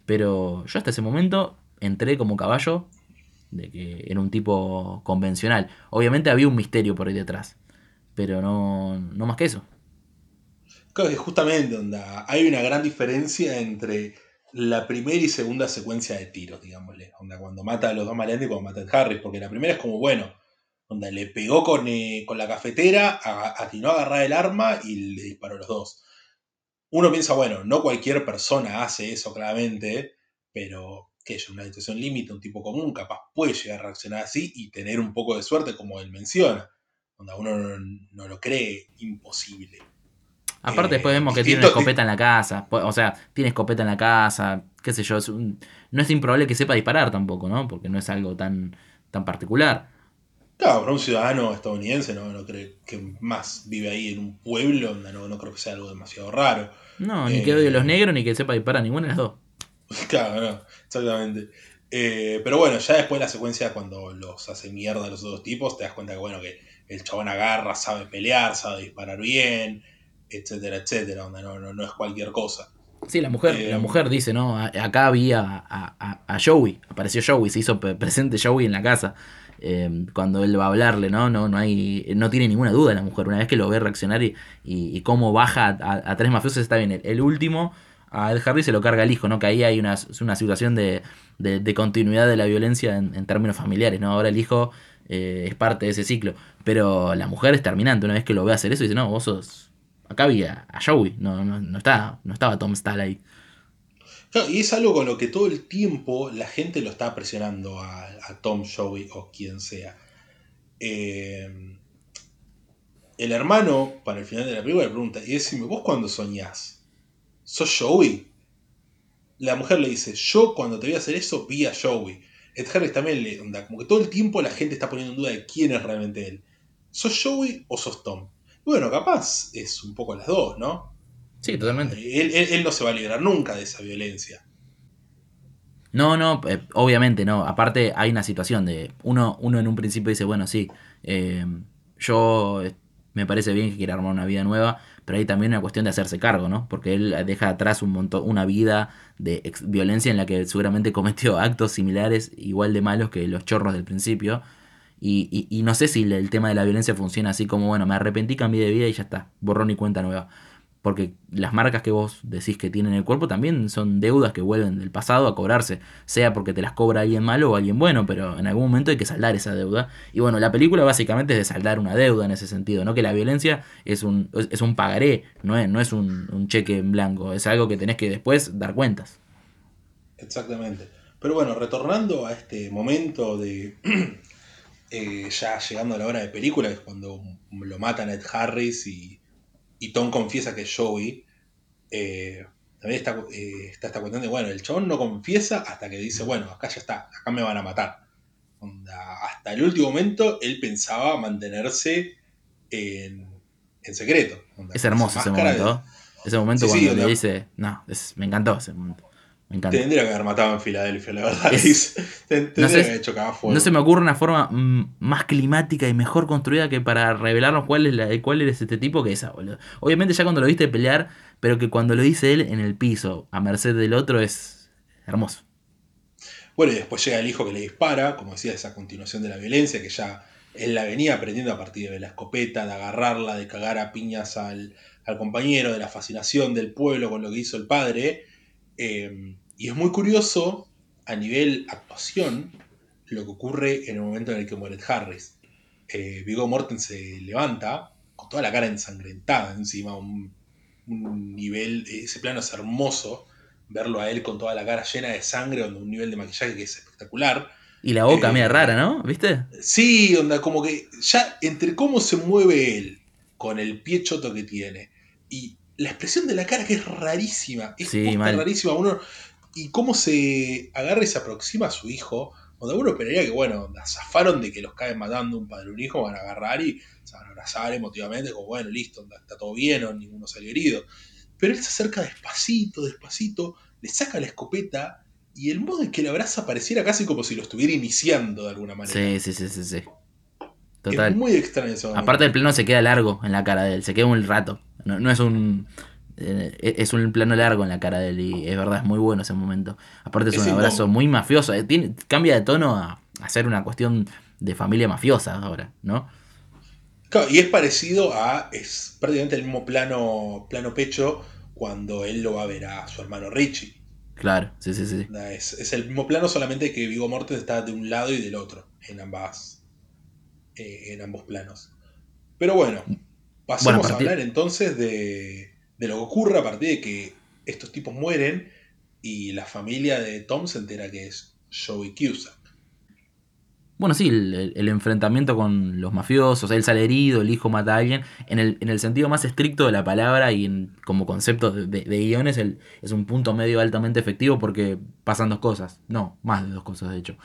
Pero yo hasta ese momento entré como caballo de que era un tipo convencional. Obviamente había un misterio por ahí detrás pero no, no más que eso. Claro que justamente, onda, hay una gran diferencia entre la primera y segunda secuencia de tiros, digámosle. Onda, cuando mata a los dos maleantes y cuando mata a Harris, porque la primera es como, bueno, onda, le pegó con, eh, con la cafetera, atinó a agarrar el arma y le disparó a los dos. Uno piensa, bueno, no cualquier persona hace eso claramente, pero que es una situación límite, un tipo común, capaz puede llegar a reaccionar así y tener un poco de suerte, como él menciona uno no, lo cree imposible. Aparte después vemos que tiene una escopeta en la casa, o sea, tiene escopeta en la casa, qué sé yo, no es improbable que sepa disparar tampoco, ¿no? Porque no es algo tan, tan particular. Claro, para un ciudadano estadounidense no, no creo que más vive ahí en un pueblo, no, no creo que sea algo demasiado raro. No, ni que odie a los negros ni que sepa disparar ninguna de las dos. Claro, no, exactamente. Eh, pero bueno, ya después de la secuencia, cuando los hace mierda los dos tipos, te das cuenta que bueno, que el chabón agarra, sabe pelear, sabe disparar bien, etcétera, etcétera, no, no, no es cualquier cosa. Sí, la mujer, la eh, mujer dice, ¿no? Acá había a, a, Joey, apareció Joey, se hizo presente Joey en la casa. Eh, cuando él va a hablarle, ¿no? No, no hay. No tiene ninguna duda la mujer. Una vez que lo ve reaccionar y, y, cómo baja a, tres mafiosos, está bien. El, último, a Ed Harry se lo carga el hijo, ¿no? Que ahí hay una, una situación de, de, continuidad de la violencia en, términos familiares, ¿no? Ahora el hijo eh, es parte de ese ciclo. Pero la mujer es terminante. Una vez que lo ve hacer eso, dice, no, vos sos acá había a Joey, no, no, no, estaba, no estaba Tom Stahl ahí. y es algo con lo que todo el tiempo la gente lo está presionando a, Tom, Joey o quien sea. Eh, el hermano, para el final de la película, le pregunta, y decime, ¿vos cuando soñás? ¿Sos Joey? La mujer le dice, yo cuando te voy a hacer eso vi a Joey. Ed Harris también le onda, como que todo el tiempo la gente está poniendo en duda de quién es realmente él. ¿Sos Joey o sos Tom? Bueno, capaz es un poco las dos, ¿no? Sí, totalmente. Él, no se va a liberar nunca de esa violencia. No, no, eh, obviamente no. Aparte hay una situación de uno, uno en un principio dice, bueno, sí, eh, yo eh, me parece bien que quiera armar una vida nueva, pero hay también una cuestión de hacerse cargo, ¿no? Porque él deja atrás un montón, una vida de violencia en la que seguramente cometió actos similares, igual de malos que los chorros del principio. Y, y, no sé si el tema de la violencia funciona así como, bueno, me arrepentí, cambié de vida y ya está, borrón y cuenta nueva. Porque las marcas que vos decís que tienen el cuerpo también son deudas que vuelven del pasado a cobrarse, sea porque te las cobra alguien malo o alguien bueno, pero en algún momento hay que saldar esa deuda. Y bueno, la película básicamente es de saldar una deuda en ese sentido, no que la violencia es un, es un pagaré, no es, no es un, cheque en blanco, es algo que tenés que después dar cuentas. Exactamente. Pero bueno, retornando a este momento de Eh, ya llegando a la hora de película, es cuando lo matan Ed Harris y, Tom confiesa que Joey. Eh, también está, eh, está esta cuestión de, bueno, el chabón no confiesa hasta que dice, bueno, acá ya está, acá me van a matar. hasta el último momento él pensaba mantenerse en, secreto. es hermoso ese momento. Ese momento cuando le dice, no, me encantó ese momento. Tendría que haber matado en Filadelfia, la verdad. Tendría no que haber hecho fuego. No se me ocurre una forma mm, más climática y mejor construida que para revelarnos cuál es, la, cuál es este tipo que esa, boludo. Obviamente ya cuando lo viste pelear, pero que cuando lo dice él en el piso, a merced del otro, es hermoso. Bueno, y después llega el hijo que le dispara, como decía, esa continuación de la violencia, que ya él la venía aprendiendo a partir de la escopeta, de agarrarla, de cagar a piñas al, al compañero, de la fascinación del pueblo con lo que hizo el padre Em, y es muy curioso a nivel actuación lo que ocurre en el momento en el que muere Harris. Eh, Vigo Morten se levanta con toda la cara ensangrentada encima, un, nivel, ese plano es hermoso, verlo a él con toda la cara llena de sangre, donde un nivel de maquillaje que es espectacular. Y la boca media eh, rara, ¿no? ¿Viste? Sí, onda, como que ya entre cómo se mueve él con el pie choto que tiene y la expresión de la cara que es rarísima. Es rarísima. Uno, y cómo se agarra y se aproxima a su hijo. Donde uno esperaría que, bueno, zafaron de que los caen matando un padre o un hijo, van a agarrar y se van a abrazar emotivamente, como, bueno, listo, está todo bien, o ninguno salió herido. Pero él se acerca despacito, despacito, le saca la escopeta y el modo en que le abraza pareciera casi como si lo estuviera iniciando de alguna manera. Sí, sí, sí, sí. sí. Total. Es muy extraño eso. Aparte el plano se queda largo en la cara de él, se queda un rato. No, es un. Eh, es un plano largo en la cara de él y es verdad, es muy bueno ese momento. Aparte es, un abrazo muy mafioso. Eh, tiene, cambia de tono a, a ser una cuestión de familia mafiosa ahora, ¿no? Claro, y es parecido a. Es prácticamente el mismo plano, plano pecho cuando él lo va a ver a su hermano Richie. Claro, sí, sí, sí. Es, el mismo plano, solamente que Vigo Mortes está de un lado y del otro, en ambas. Eh, en ambos planos. Pero bueno, Pasemos a, hablar entonces de, lo que ocurre a partir de que estos tipos mueren y la familia de Tom se entera que es Joey Cusack. Bueno, sí, el, enfrentamiento con los mafiosos, él sale herido, el hijo mata a alguien, en el, en el sentido más estricto de la palabra y como concepto de, de, guiones es un punto medio altamente efectivo porque pasan dos cosas, no, más de dos cosas de hecho.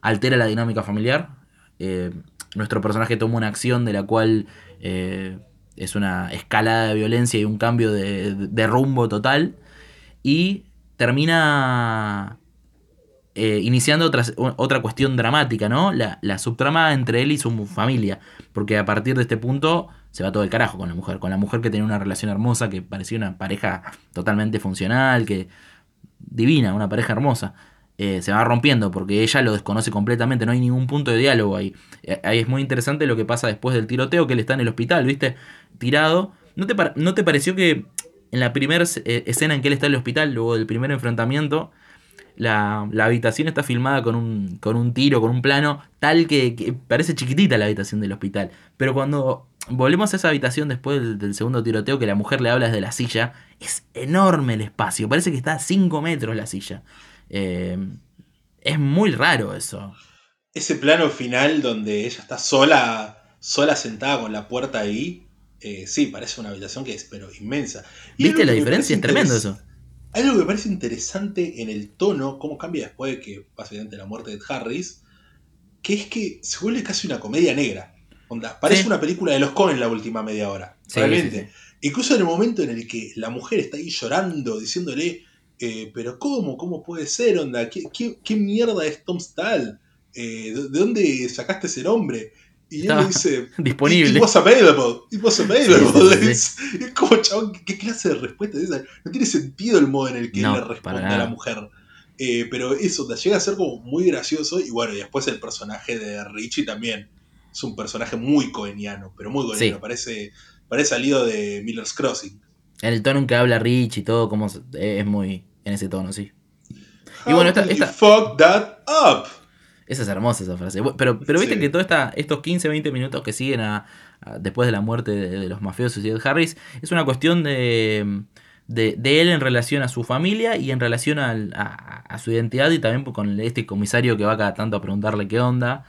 Altera la dinámica familiar, eh, nuestro personaje toma una acción de la cual eh, es una escalada de violencia y un cambio de, rumbo total. Y termina eh, iniciando otra, otra cuestión dramática, ¿no? La, la, subtrama entre él y su familia. Porque a partir de este punto se va todo el carajo con la mujer. Con la mujer que tenía una relación hermosa, que parecía una pareja totalmente funcional, que divina, una pareja hermosa. Eh, se va rompiendo porque ella lo desconoce completamente, no hay ningún punto de diálogo ahí. Eh, ahí es muy interesante lo que pasa después del tiroteo, que él está en el hospital, ¿viste? Tirado. ¿No te, ¿no te pareció que en la primera eh, escena en que él está en el hospital, luego del primer enfrentamiento, la, habitación está filmada con un, con un tiro, con un plano tal que, parece chiquitita la habitación del hospital. Pero cuando volvemos a esa habitación después del, del, segundo tiroteo, que la mujer le habla desde la silla, es enorme el espacio, parece que está a 5 metros la silla. Eh, es muy raro eso. Ese plano final donde ella está sola, sola sentada con la puerta ahí, eh, sí, parece una habitación que es pero inmensa. ¿Viste la diferencia? Es tremendo eso. Hay algo que me parece interesante en el tono, cómo cambia después de que básicamente la muerte de Harris, que es que se vuelve casi una comedia negra. Onda, parece una película de los Cohen la última media hora. realmente. Incluso en el momento en el que la mujer está ahí llorando, diciéndole, eh, pero ¿cómo? ¿Cómo puede ser, onda? ¿Qué, qué, mierda es Tom Stahl? Eh, ¿De dónde sacaste ese nombre? Y él dice, disponible. It was available. It was available. Es, como, chabón, ¿qué clase de respuesta es esa? No tiene sentido el modo en el que él le responde a la mujer. Eh, pero eso, llega a ser como muy gracioso. Y bueno, y después el personaje de Richie también. Es un personaje muy coeniano, pero muy coeniano. Parece, parece salido de Miller's Crossing. El tono en que habla Rich y todo, como es muy, en ese tono, sí. y bueno, esta, fuck that up? Esa es hermosa esa frase. Pero, pero viste que todos estos 15, 20 minutos que siguen a, después de la muerte de, los mafiosos y de Harris es una cuestión de, de, él en relación a su familia y en relación a, su identidad y también con este comisario que va cada tanto a preguntarle qué onda.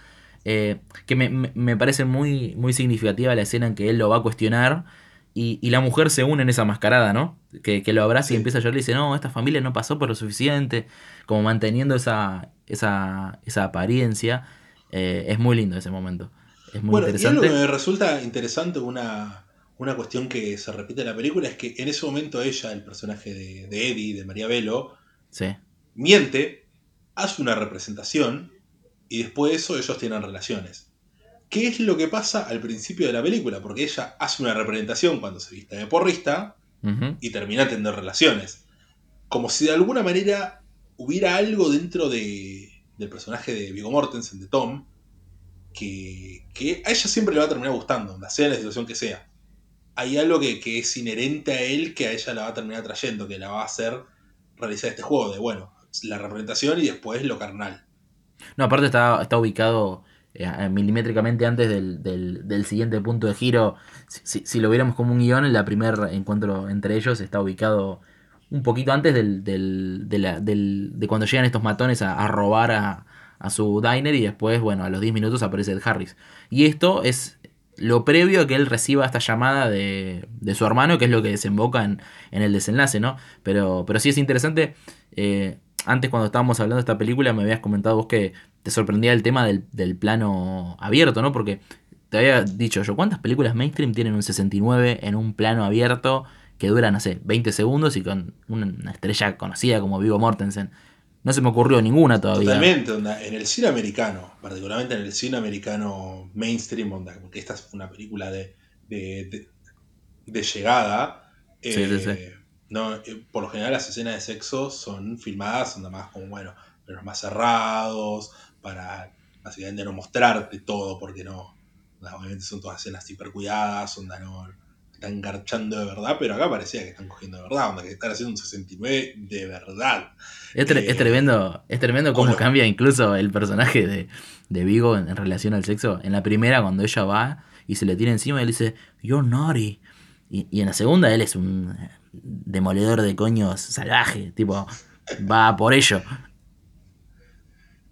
Eh, que me, me, parece muy, muy significativa la escena en que él lo va a cuestionar y, la mujer se une en esa mascarada, ¿no? Que, lo abraza y empieza a llorar y dice, no, esta familia no pasó por lo suficiente, como manteniendo esa, esa, esa apariencia. Eh, es muy lindo ese momento. Es muy interesante. Y lo que me resulta interesante, una, una cuestión que se repite en la película, es que en ese momento ella, el personaje de, de Eddie, de María Velo, miente, hace una representación y después de eso ellos tienen relaciones. ¿Qué es lo que pasa al principio de la película? Porque ella hace una representación cuando se viste de porrista y termina teniendo relaciones. Como si de alguna manera hubiera algo dentro de, del personaje de Viggo Mortensen, de Tom, que, a ella siempre le va a terminar gustando, sea la situación que sea. Hay algo que, es inherente a él que a ella la va a terminar trayendo, que la va a hacer realizar este juego de, bueno, la representación y después lo carnal. No, aparte está, está ubicado eh, milimétricamente antes del, siguiente punto de giro. Si, lo viéramos como un guion, el primer encuentro entre ellos está ubicado un poquito antes del, de, cuando llegan estos matones a, robar a, su diner y después, bueno, a los 10 minutos aparece Ed Harris. Y esto es lo previo a que él reciba esta llamada de, su hermano, que es lo que desemboca en, el desenlace, ¿no? Pero, pero sí es interesante. Eh, antes cuando estábamos hablando de esta película me habías comentado vos que te sorprendía el tema del, plano abierto, ¿no? Porque te había dicho yo, ¿cuántas películas mainstream tienen un 69 en un plano abierto que dura, no sé, 20 segundos y con una estrella conocida como Vigo Mortensen? No se me ocurrió ninguna todavía. Totalmente, en el cine americano, particularmente en el cine americano mainstream, porque esta es una película de, de, llegada. Sí, sí, sí. Eh, no, eh, por lo general las escenas de sexo son filmadas, son más como, bueno, pero más cerrados, para básicamente no mostrarte todo, porque no, obviamente son todas escenas hiper cuidadas, onda no están garchando de verdad, pero acá parecía que están cogiendo de verdad, onda que están haciendo un 69 de verdad. Es, es eh, tremendo, es tremendo cómo cambia incluso el personaje de, de Vigo en, relación al sexo. En la primera, cuando ella va y se le tira encima, él dice, You're naughty. Y, y en la segunda, él es un demoledor de coños salvaje, tipo, va por ello.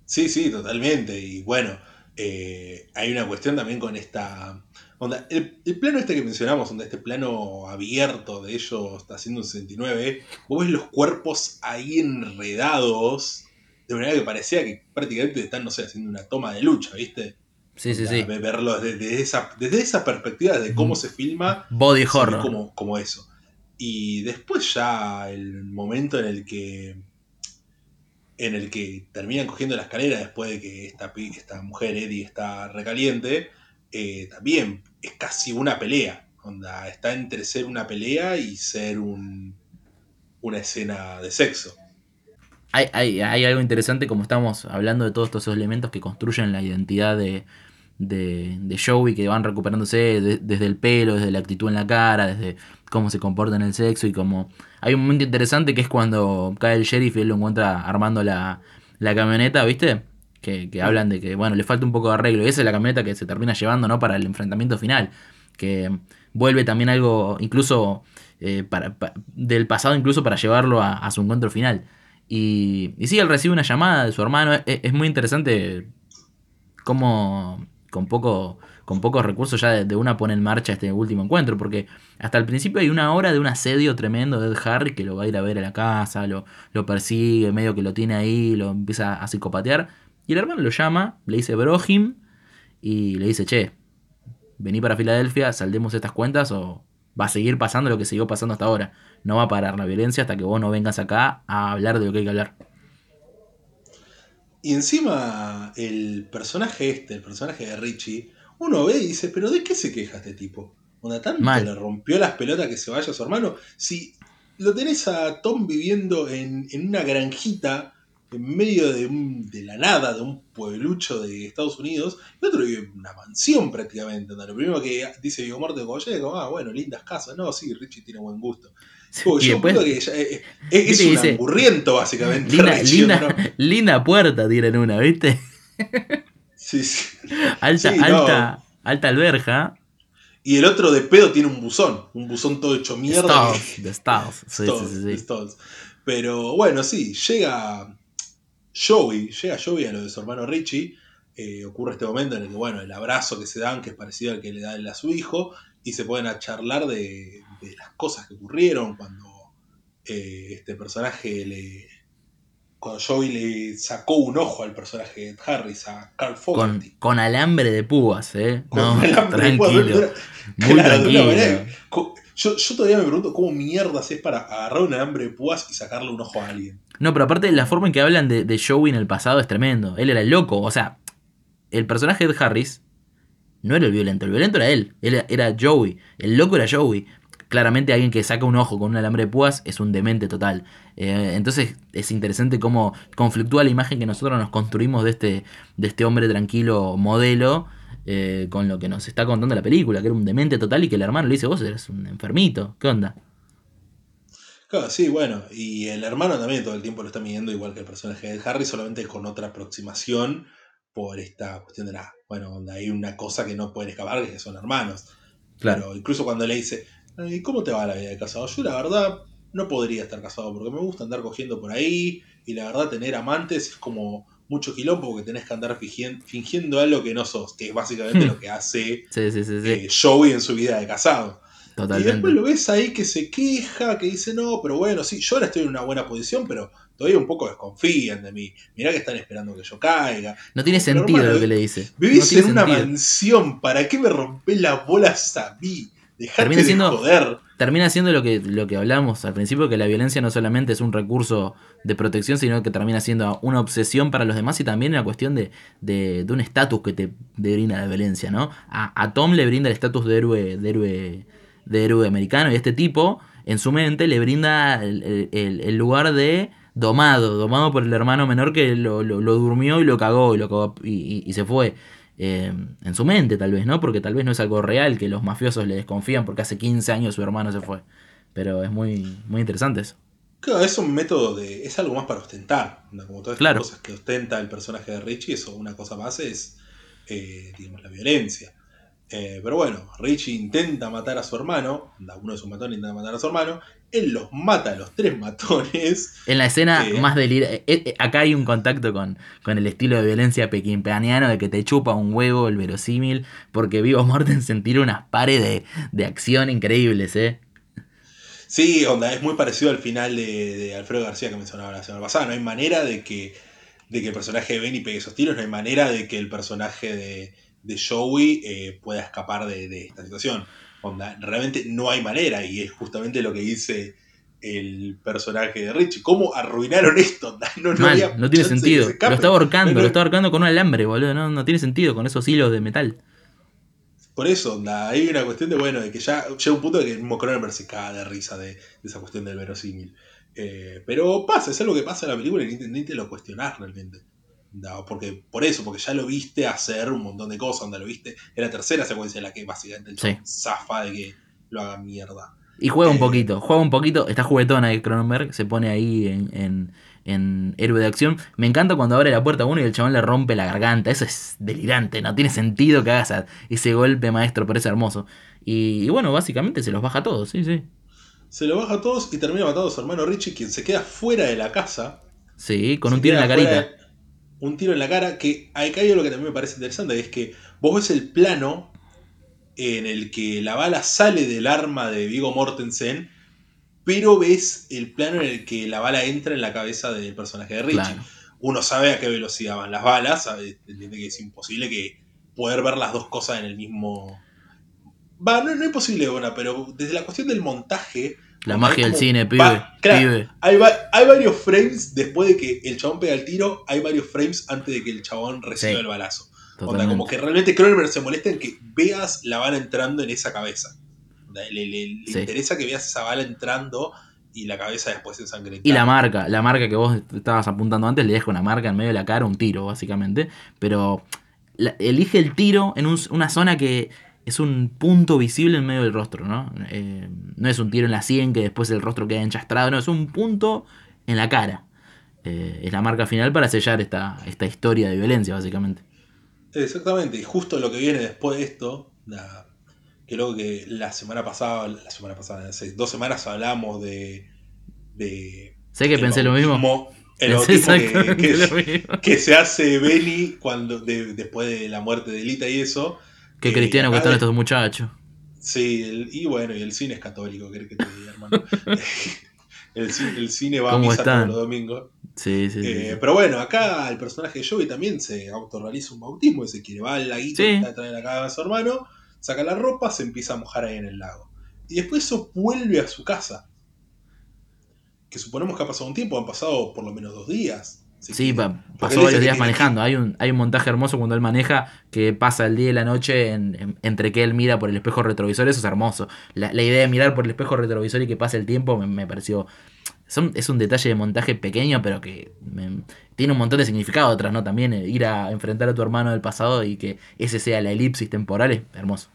Sí, sí, totalmente. Y bueno, eh, hay una cuestión también con esta... Onda, el, plano este que mencionamos, donde este plano abierto de ellos está haciendo un 69, vos ves los cuerpos ahí enredados, de manera que parecía que prácticamente están, no sé, haciendo una toma de lucha, ¿viste? Sí, sí, sí. Verlo desde, esa, desde esa perspectiva de cómo se filma. Body horror. Como, como eso. Y después ya el momento en el que en el que terminan cogiendo la escalera después de que esta, esta mujer Eddie está recaliente, eh, también es casi una pelea. Onda, está entre ser una pelea y ser un, una escena de sexo. Hay, hay, hay, algo interesante como estamos hablando de todos estos elementos que construyen la identidad de, de, de Joey, que van recuperándose desde el pelo, desde la actitud en la cara, desde cómo se comporta en el sexo y como... Hay un momento interesante que es cuando cae el sheriff y él lo encuentra armando la, la camioneta, ¿viste? Que, que, hablan de que, bueno, le falta un poco de arreglo. Y esa es la camioneta que se termina llevando, ¿no? Para el enfrentamiento final. Que vuelve también algo, incluso eh, para, del pasado, incluso para llevarlo a, su encuentro final. Y, y sí, él recibe una llamada de su hermano. Es, es muy interesante cómo con poco con pocos recursos ya de, una pone en marcha este último encuentro, porque hasta el principio hay una hora de un asedio tremendo de Ed Harry que lo va a ir a ver a la casa, lo, lo persigue, medio que lo tiene ahí, lo empieza a psicopatear, y el hermano lo llama, le dice Brohim, y le dice, che, vení para Filadelfia, saldemos estas cuentas o va a seguir pasando lo que siguió pasando hasta ahora. No va a parar la violencia hasta que vos no vengas acá a hablar de lo que hay que hablar. Y encima el personaje este, el personaje de Richie, uno ve y dice, pero ¿de qué se queja este tipo? Onda tanto le rompió las pelotas que se vaya su hermano. Si lo tenés a Tom viviendo en, una granjita en medio de, de, la nada, de un pueblucho de Estados Unidos, y otro vive en una mansión prácticamente. Lo primero que dice Vigo Morte como como, ah, bueno, lindas casas. No, sí, Richie tiene buen gusto. yo creo que eh, es, un aburriento, básicamente. Linda, linda, puerta tienen una, ¿viste? Sí, sí. Alta, alta, alta alberja. Y el otro de pedo tiene un buzón, un buzón todo hecho mierda. De Estados, sí, sí, sí, Pero bueno, sí, llega Joey, llega Joey a lo de su hermano Richie. Eh, ocurre este momento en el que, bueno, el abrazo que se dan, que es parecido al que le da él a su hijo, y se pueden a charlar de, las cosas que ocurrieron cuando eh, este personaje le, cuando Joey le sacó un ojo al personaje de Harris, a Carl Fogarty. Con, alambre de púas, ¿eh? Con alambre de púas. Muy tranquilo. Yo, yo, todavía me pregunto cómo mierdas es para agarrar un alambre de púas y sacarle un ojo a alguien. No, pero aparte la forma en que hablan de, de Joey en el pasado es tremendo. Él era el loco. O sea, el personaje de Harris no era el violento. El violento era él. Él era Joey. El loco era Joey claramente alguien que saca un ojo con un alambre de púas es un demente total. Eh, entonces es interesante cómo conflictúa la imagen que nosotros nos construimos de este, de este hombre tranquilo modelo eh, con lo que nos está contando la película, que era un demente total y que el hermano le dice, vos eres un enfermito, ¿qué onda? Claro, sí, bueno, y el hermano también todo el tiempo lo está midiendo igual que el personaje de Harry, solamente con otra aproximación por esta cuestión de la, bueno, hay una cosa que no pueden escapar, que son hermanos. Claro, incluso cuando le dice, ¿Y cómo te va la vida de casado? Yo la verdad no podría estar casado porque me gusta andar cogiendo por ahí y la verdad tener amantes es como mucho quilombo porque tenés que andar fingiendo, algo que no sos, que es básicamente hmm. lo que hace eh, Joey en su vida de casado. Y después lo ves ahí que se queja, que dice, no, pero bueno, sí, yo ahora estoy en una buena posición, pero todavía un poco desconfían de mí. Mirá que están esperando que yo caiga. No tiene sentido lo que le dice. Vivís en una mansión, ¿para qué me rompés las bolas a mí? Termina siendo, Termina siendo lo que, lo que hablamos al principio, que la violencia no solamente es un recurso de protección, sino que termina siendo una obsesión para los demás y también una cuestión de, de, un estatus que te, brinda la violencia, ¿no? A, Tom le brinda el estatus de héroe, de héroe, de héroe americano y este tipo, en su mente, le brinda el, lugar de domado, domado por el hermano menor que lo, durmió y lo cagó y, lo y se fue. Eh, en su mente tal vez, ¿no? Porque tal vez no es algo real que los mafiosos le desconfían porque hace 15 años su hermano se fue. Pero es muy, muy interesante eso. Claro, es un método de. es algo más para ostentar. Como todas las cosas que ostenta el personaje de Richie, eso una cosa más es eh, digamos, la violencia. Eh, pero bueno, Richie intenta matar a su hermano, uno de sus matones intenta matar a su hermano, él los mata a los tres matones. En la escena eh, más delirante, eh, acá hay un contacto con, con el estilo de violencia pequimpeaniano de que te chupa un huevo el verosímil, porque Vivo Mortensen tira unas pares de, de acción increíbles, ¿eh? Sí, onda, es muy parecido al final de, Alfredo García que mencionaba la semana pasada. No hay manera de que, de que el personaje de Benny pegue esos tiros, no hay manera de que el personaje de, de Joey eh, pueda escapar de, esta situación. Onda, realmente no hay manera y es justamente lo que dice el personaje de Richie. ¿Cómo arruinaron esto? No, no, tiene sentido. Lo está ahorcando, lo está ahorcando con un alambre, boludo. No, no tiene sentido con esos hilos de metal. Por eso, onda, hay una cuestión de, bueno, de que ya llega un punto de que Cronenberg se caga de risa de, esa cuestión del verosímil. Eh, pero pasa, es algo que pasa en la película y ni, te lo cuestionás realmente. Porque, por eso, porque ya lo viste hacer un montón de cosas, donde lo viste en la tercera secuencia en la que básicamente el zafa de que lo haga mierda. Y juega un eh, poquito, juega un poquito, está juguetona de Cronenberg, se pone ahí en, en, héroe de acción. Me encanta cuando abre la puerta a uno y el chabón le rompe la garganta, eso es delirante, no tiene sentido que hagas ese golpe maestro, pero es hermoso. Y, bueno, básicamente se los baja a todos, sí, sí. Se los baja a todos y termina matando a su hermano Richie, quien se queda fuera de la casa. Sí, con un tiro en la carita. Un tiro en la cara, que acá hay algo que también me parece interesante, es que vos ves el plano en el que la bala sale del arma de Vigo Mortensen, pero ves el plano en el que la bala entra en la cabeza del personaje de Richie. Uno sabe a qué velocidad van las balas, sabe, entiende que es imposible que poder ver las dos cosas en el mismo... Va, no, es imposible, bueno, pero desde la cuestión del montaje... La magia del cine, pibe. Hay, varios frames después de que el chabón pega el tiro, hay varios frames antes de que el chabón reciba el balazo como que realmente Cronenberg se molesta en que veas la bala entrando en esa cabeza. Le, interesa que veas esa bala entrando y la cabeza después ensangrentada. Y la marca, la marca que vos estabas apuntando antes, le deja una marca en medio de la cara, un tiro, básicamente. Pero elige el tiro en una zona que es un punto visible en medio del rostro, ¿no? Eh, no es un tiro en la sien que después el rostro queda enchastrado, no, es un punto en la cara. Eh, es la marca final para sellar esta, esta historia de violencia, básicamente. Exactamente, y justo lo que viene después de esto, creo que la semana pasada, la semana pasada, hace dos semanas hablamos de. de sé que pensé lo mismo. El que, que, se hace Benny cuando después de la muerte de Lita y eso. Qué cristiano que están estos muchachos. Sí, y bueno, y el cine es católico, que te diga, hermano? el, cine va a misa todos los domingos. Sí, sí, eh, Pero bueno, acá el personaje de Joey también se autorrealiza un bautismo y se quiere va al laguito sí. está detrás de la casa de su hermano, saca la ropa, se empieza a mojar ahí en el lago. Y después eso vuelve a su casa. Que suponemos que ha pasado un tiempo, han pasado por lo menos dos días. Sí, pasó varios días manejando. Hay un, hay un montaje hermoso cuando él maneja que pasa el día y la noche entre que él mira por el espejo retrovisor. Eso es hermoso. La, idea de mirar por el espejo retrovisor y que pase el tiempo me, pareció. es un detalle de montaje pequeño, pero que tiene un montón de significado atrás, ¿no? También eh, ir a enfrentar a tu hermano del pasado y que ese sea la elipsis temporal es hermoso.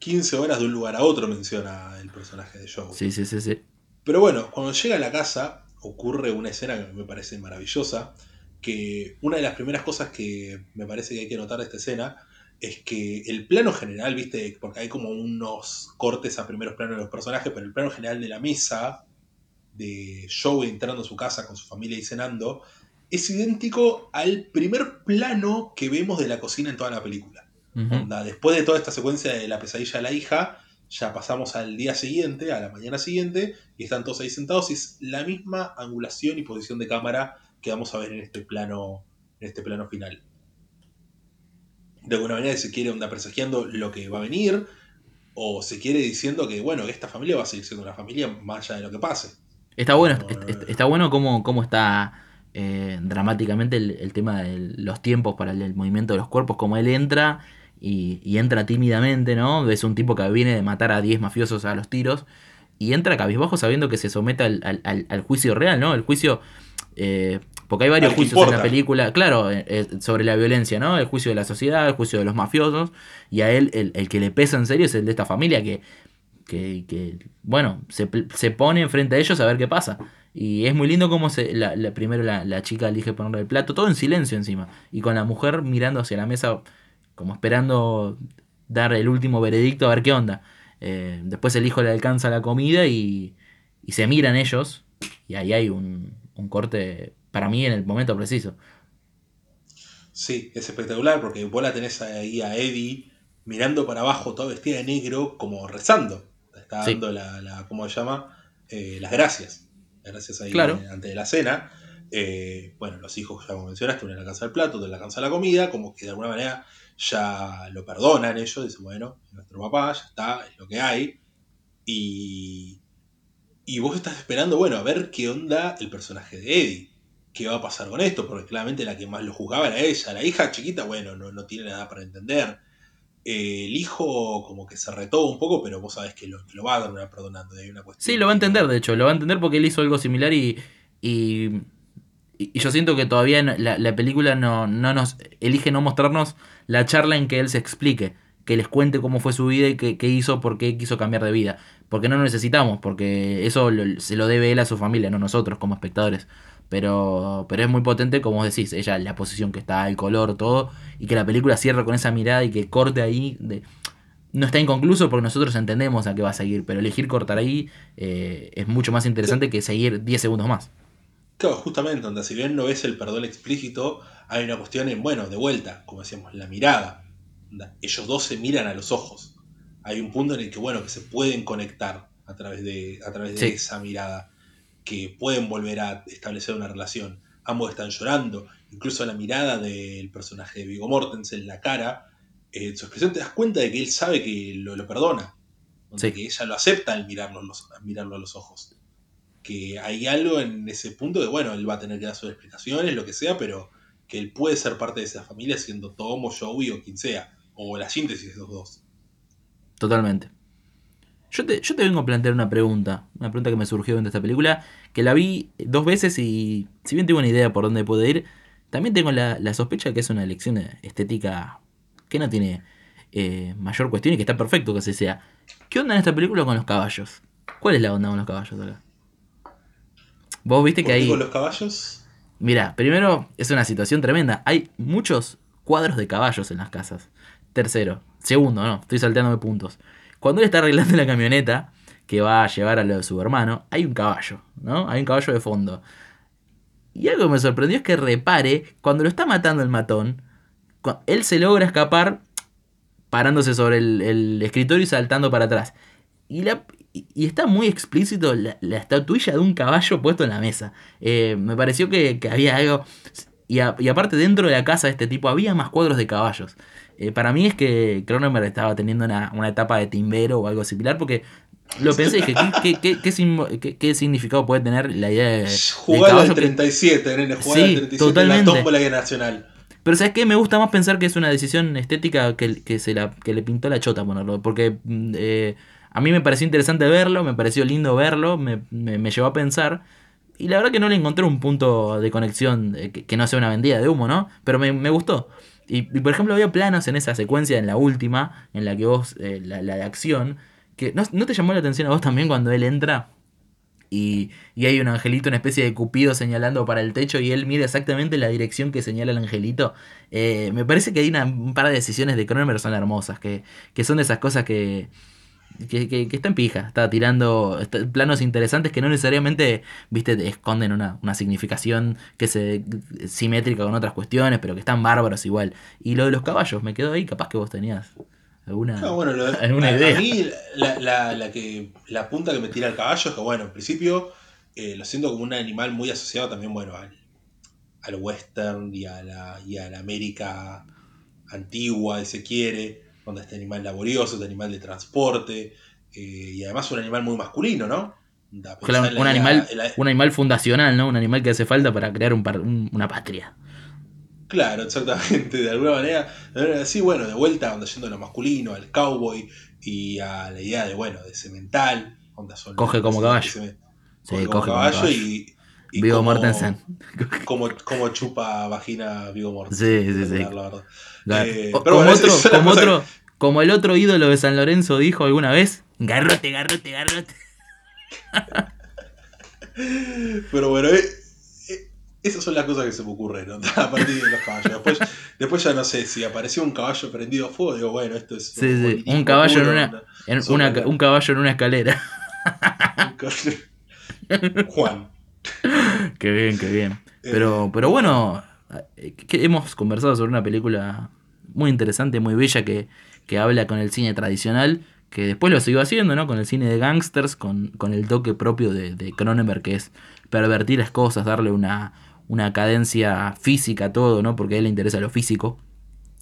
15 horas de un lugar a otro menciona el personaje de Joe. Sí, sí, sí, sí. Pero bueno, cuando llega a la casa, ocurre una escena que me parece maravillosa, que una de las primeras cosas que me parece que hay que notar de esta escena es que el plano general, viste, porque hay como unos cortes a primeros planos de los personajes, pero el plano general de la mesa, de Joe entrando a su casa con su familia y cenando, es idéntico al primer plano que vemos de la cocina en toda la película. después de toda esta secuencia de la pesadilla de la hija, ya pasamos al día siguiente, a la mañana siguiente, y están todos ahí sentados y es la misma angulación y posición de cámara que vamos a ver en este plano, en este plano final. De alguna manera se quiere onda presagiando lo que va a venir, o se quiere diciendo que, bueno, que esta familia va a seguir siendo una familia más allá de lo que pase. Está bueno, está, bueno cómo, cómo está eh, dramáticamente el, tema de los tiempos para el, movimiento de los cuerpos, como él entra y, entra tímidamente, ¿no? Es un tipo que viene de matar a 10 mafiosos a los tiros y entra cabizbajo sabiendo que se somete al, juicio real, ¿no? El juicio... Eh, porque hay varios juicios en la película, claro, eh, eh, sobre la violencia, ¿no? El juicio de la sociedad, el juicio de los mafiosos, y a él el, que le pesa en serio es el de esta familia que, que, bueno, se, se, pone enfrente a ellos a ver qué pasa. Y es muy lindo cómo se, la, primero la, la, chica elige ponerle el plato, todo en silencio encima, y con la mujer mirando hacia la mesa como esperando dar el último veredicto a ver qué onda. Eh, después el hijo le alcanza la comida y, y, se miran ellos y ahí hay un, un, corte para mí en el momento preciso. Sí, es espectacular porque vos la tenés ahí a Eddie mirando para abajo, toda vestida de negro, como rezando. Está dando la, la, ¿cómo se llama? Eh, las gracias. Las gracias ahí ante la cena. Eh, bueno, los hijos, ya como mencionaste, uno le alcanza el plato, otro le alcanza la comida, como que de alguna manera ya lo perdonan ellos, dicen, bueno, nuestro papá, ya está, es lo que hay. Y, y vos estás esperando, bueno, a ver qué onda el personaje de Eddie. ¿Qué va a pasar con esto? Porque claramente la que más lo juzgaba era ella. La hija chiquita, bueno, no, no tiene nada para entender. Eh, el hijo como que se retó un poco, pero vos sabés que lo, va a terminar perdonando. Hay una sí, lo va a entender, de hecho, lo va a entender porque él hizo algo similar y, y, yo siento que todavía la, película no, no nos elige no mostrarnos la charla en que él se explique, que les cuente cómo fue su vida y qué, qué hizo, por qué quiso cambiar de vida. Porque no lo necesitamos, porque eso se lo debe él a su familia, no nosotros como espectadores. Pero, pero es muy potente, como vos decís, ella, la posición que está, el color, todo, y que la película cierre con esa mirada y que corte ahí. De, no está inconcluso porque nosotros entendemos a qué va a seguir, pero elegir cortar ahí eh, es mucho más interesante que seguir 10 segundos más. Claro, justamente, donde si bien no ves el perdón explícito, hay una cuestión en, bueno, de vuelta, como decíamos, la mirada. Ellos dos se miran a los ojos. Hay un punto en el que, bueno, que se pueden conectar a través de, a través de esa mirada que pueden volver a establecer una relación. Ambos están llorando, incluso la mirada del personaje de Vigo Mortensen en la cara, en eh, su expresión te das cuenta de que él sabe que lo, lo perdona, que ella lo acepta al mirarlo, mirarlo a los ojos. Que hay algo en ese punto de, bueno, él va a tener que dar sus explicaciones, lo que sea, pero que él puede ser parte de esa familia siendo Tom o Joey o quien sea, o la síntesis de los dos. Totalmente. Yo te, vengo a plantear una pregunta, una pregunta que me surgió de esta película, que la vi dos veces y si bien tengo una idea por dónde puede ir, también tengo la, sospecha de que es una elección estética que no tiene eh, mayor cuestión y que está perfecto que así sea. ¿Qué onda en esta película con los caballos? ¿Cuál es la onda con los caballos acá? Vos viste que hay... ¿Con los caballos? Mira, primero es una situación tremenda. Hay muchos cuadros de caballos en las casas. Tercero. Segundo, no, estoy salteándome puntos. Cuando él está arreglando la camioneta que va a llevar a lo de su hermano, hay un caballo, ¿no? Hay un caballo de fondo. Y algo que me sorprendió es que repare, cuando lo está matando el matón, él se logra escapar parándose sobre el, escritorio y saltando para atrás. Y, la, y está muy explícito la, estatuilla de un caballo puesto en la mesa. Eh, me pareció que, había algo... Y, y, aparte dentro de la casa de este tipo había más cuadros de caballos. Eh, para mí es que Cronenberg estaba teniendo una, etapa de timbero o algo similar, porque lo pensé y dije, ¿qué, qué, significado puede tener la idea de. Jugar al 37, nene, jugar al 37 totalmente. en la tómbola nacional. Pero ¿sabes qué? Me gusta más pensar que es una decisión estética que, que, se la, que le pintó la chota ponerlo. Porque mm, eh, a mí me pareció interesante verlo, me pareció lindo verlo, me, me, llevó a pensar. Y la verdad que no le encontré un punto de conexión que, no sea una vendida de humo, ¿no? Pero me, me gustó. Y, por ejemplo, había planos en esa secuencia, en la última, en la que vos, eh, la, de acción, que ¿no, te llamó la atención a vos también cuando él entra y, y, hay un angelito, una especie de cupido señalando para el techo y él mira exactamente la dirección que señala el angelito. Eh, me parece que hay una, un par de decisiones de Cronenberg son hermosas, que, que son de esas cosas que, que, que, está en pija, está tirando planos interesantes que no necesariamente, viste, esconden una, significación que se simétrica con otras cuestiones, pero que están bárbaros igual. Y lo de los caballos, me quedo ahí, capaz que vos tenías alguna, alguna idea. A mí la, la, que, la punta que me tira el caballo es que, bueno, en principio eh, lo siento como un animal muy asociado también, bueno, al, al western y a la, y a la América antigua, si se quiere donde este animal laborioso, este animal de transporte, eh, y además un animal muy masculino, ¿no? un, animal, un animal fundacional, ¿no? Un animal que hace falta para crear un, una patria. Claro, exactamente, de alguna manera. Sí, bueno, de vuelta, donde yendo a lo masculino, al cowboy y a la idea de, bueno, de cemental. coge como caballo. sí, coge como caballo, y, Vigo Mortensen. Como, como, chupa vagina Vigo Mortensen. Sí, sí, sí. Eh, como, otro, como, otro, como el otro ídolo de San Lorenzo dijo alguna vez, garrote, garrote, garrote. pero bueno, eh, eh, esas son las cosas que se me ocurren a partir de los caballos. Después, después ya no sé, si apareció un caballo prendido a fuego, digo, bueno, esto es... Sí, un, sí. un caballo en una, en una, un caballo en una escalera. Juan. qué bien, qué bien. Pero, pero bueno, eh, hemos conversado sobre una película muy interesante, muy bella, que, habla con el cine tradicional, que después lo siguió haciendo, ¿no? Con el cine de gangsters, con, con el toque propio de, de, Cronenberg, que es pervertir las cosas, darle una, una cadencia física todo, ¿no? Porque a él le interesa lo físico.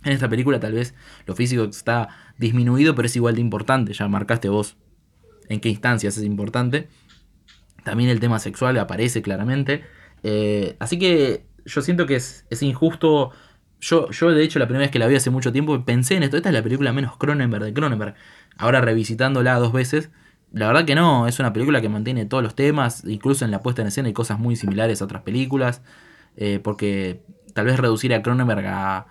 En esta película tal vez lo físico está disminuido, pero es igual de importante. Ya marcaste vos en qué instancias es importante. También el tema sexual aparece claramente. Eh, así que yo siento que es, injusto. Yo, yo, de hecho, la primera vez que la vi hace mucho tiempo pensé en esto. Esta es la película menos Cronenberg de Cronenberg. Ahora revisitándola dos veces, la verdad que no. Es una película que mantiene todos los temas. Incluso en la puesta en escena hay cosas muy similares a otras películas. Eh, porque tal vez reducir a Cronenberg a,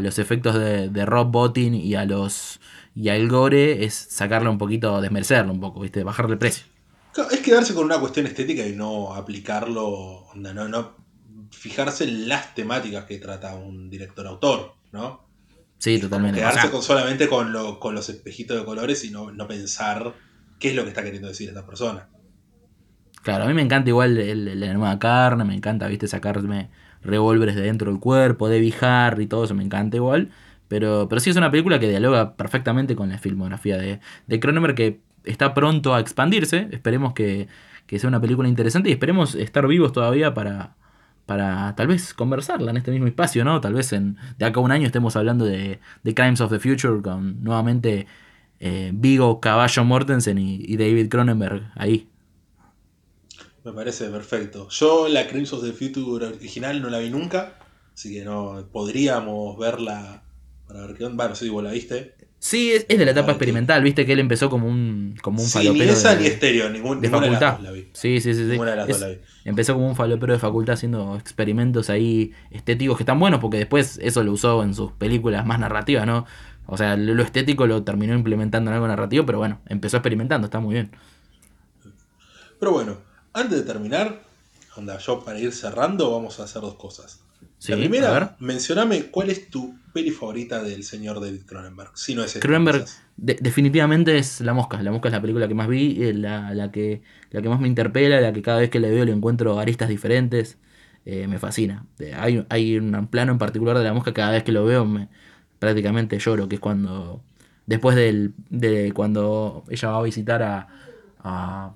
los efectos de, Rob Bottin y a los y al gore es sacarle un poquito, desmerecerlo un poco, ¿viste? bajarle el precio. Es quedarse con una cuestión estética y no aplicarlo, no fijarse en las temáticas que trata un director autor, ¿no? Sí, totalmente. Quedarse con, solamente con, los espejitos de colores y no, pensar qué es lo que está queriendo decir esta persona. Claro, a mí me encanta igual la nueva carne, me encanta, viste, sacarme revólveres de dentro del cuerpo, de Harry y todo eso, me encanta igual. Pero, pero sí es una película que dialoga perfectamente con la filmografía de, de Cronenberg, que está pronto a expandirse. Esperemos que, sea una película interesante y esperemos estar vivos todavía para, para tal vez conversarla en este mismo espacio, ¿no? Tal vez en, de acá a un año estemos hablando de, Crimes of the Future con nuevamente eh, Vigo, Caballo Mortensen y, David Cronenberg ahí. Me parece perfecto. Yo la Crimes of the Future original no la vi nunca, así que no podríamos verla para ver qué onda. Bueno, si vos la viste. Sí, es, de la etapa experimental, viste que él empezó como un, como un sí, Ni esa ni estéreo, ningún, de facultad. De la vi. Sí, sí, sí. Ninguna de las dos la vi. Empezó como un falopero de facultad haciendo experimentos ahí estéticos que están buenos porque después eso lo usó en sus películas más narrativas, ¿no? O sea, lo estético lo terminó implementando en algo narrativo, pero bueno, empezó experimentando, está muy bien. Pero bueno, antes de terminar, onda, yo para ir cerrando, vamos a hacer dos cosas. La primera, mencioname cuál es tu peli favorita del señor David Cronenberg. Si no es este, Cronenberg definitivamente es La Mosca. La Mosca es la película que más vi, eh, la, que, la que más me interpela, la que cada vez que le veo le encuentro aristas diferentes. Eh, me fascina. Hay, hay un plano en particular de La Mosca, cada vez que lo veo me, prácticamente lloro, que es cuando... Después del, de cuando ella va a visitar a, a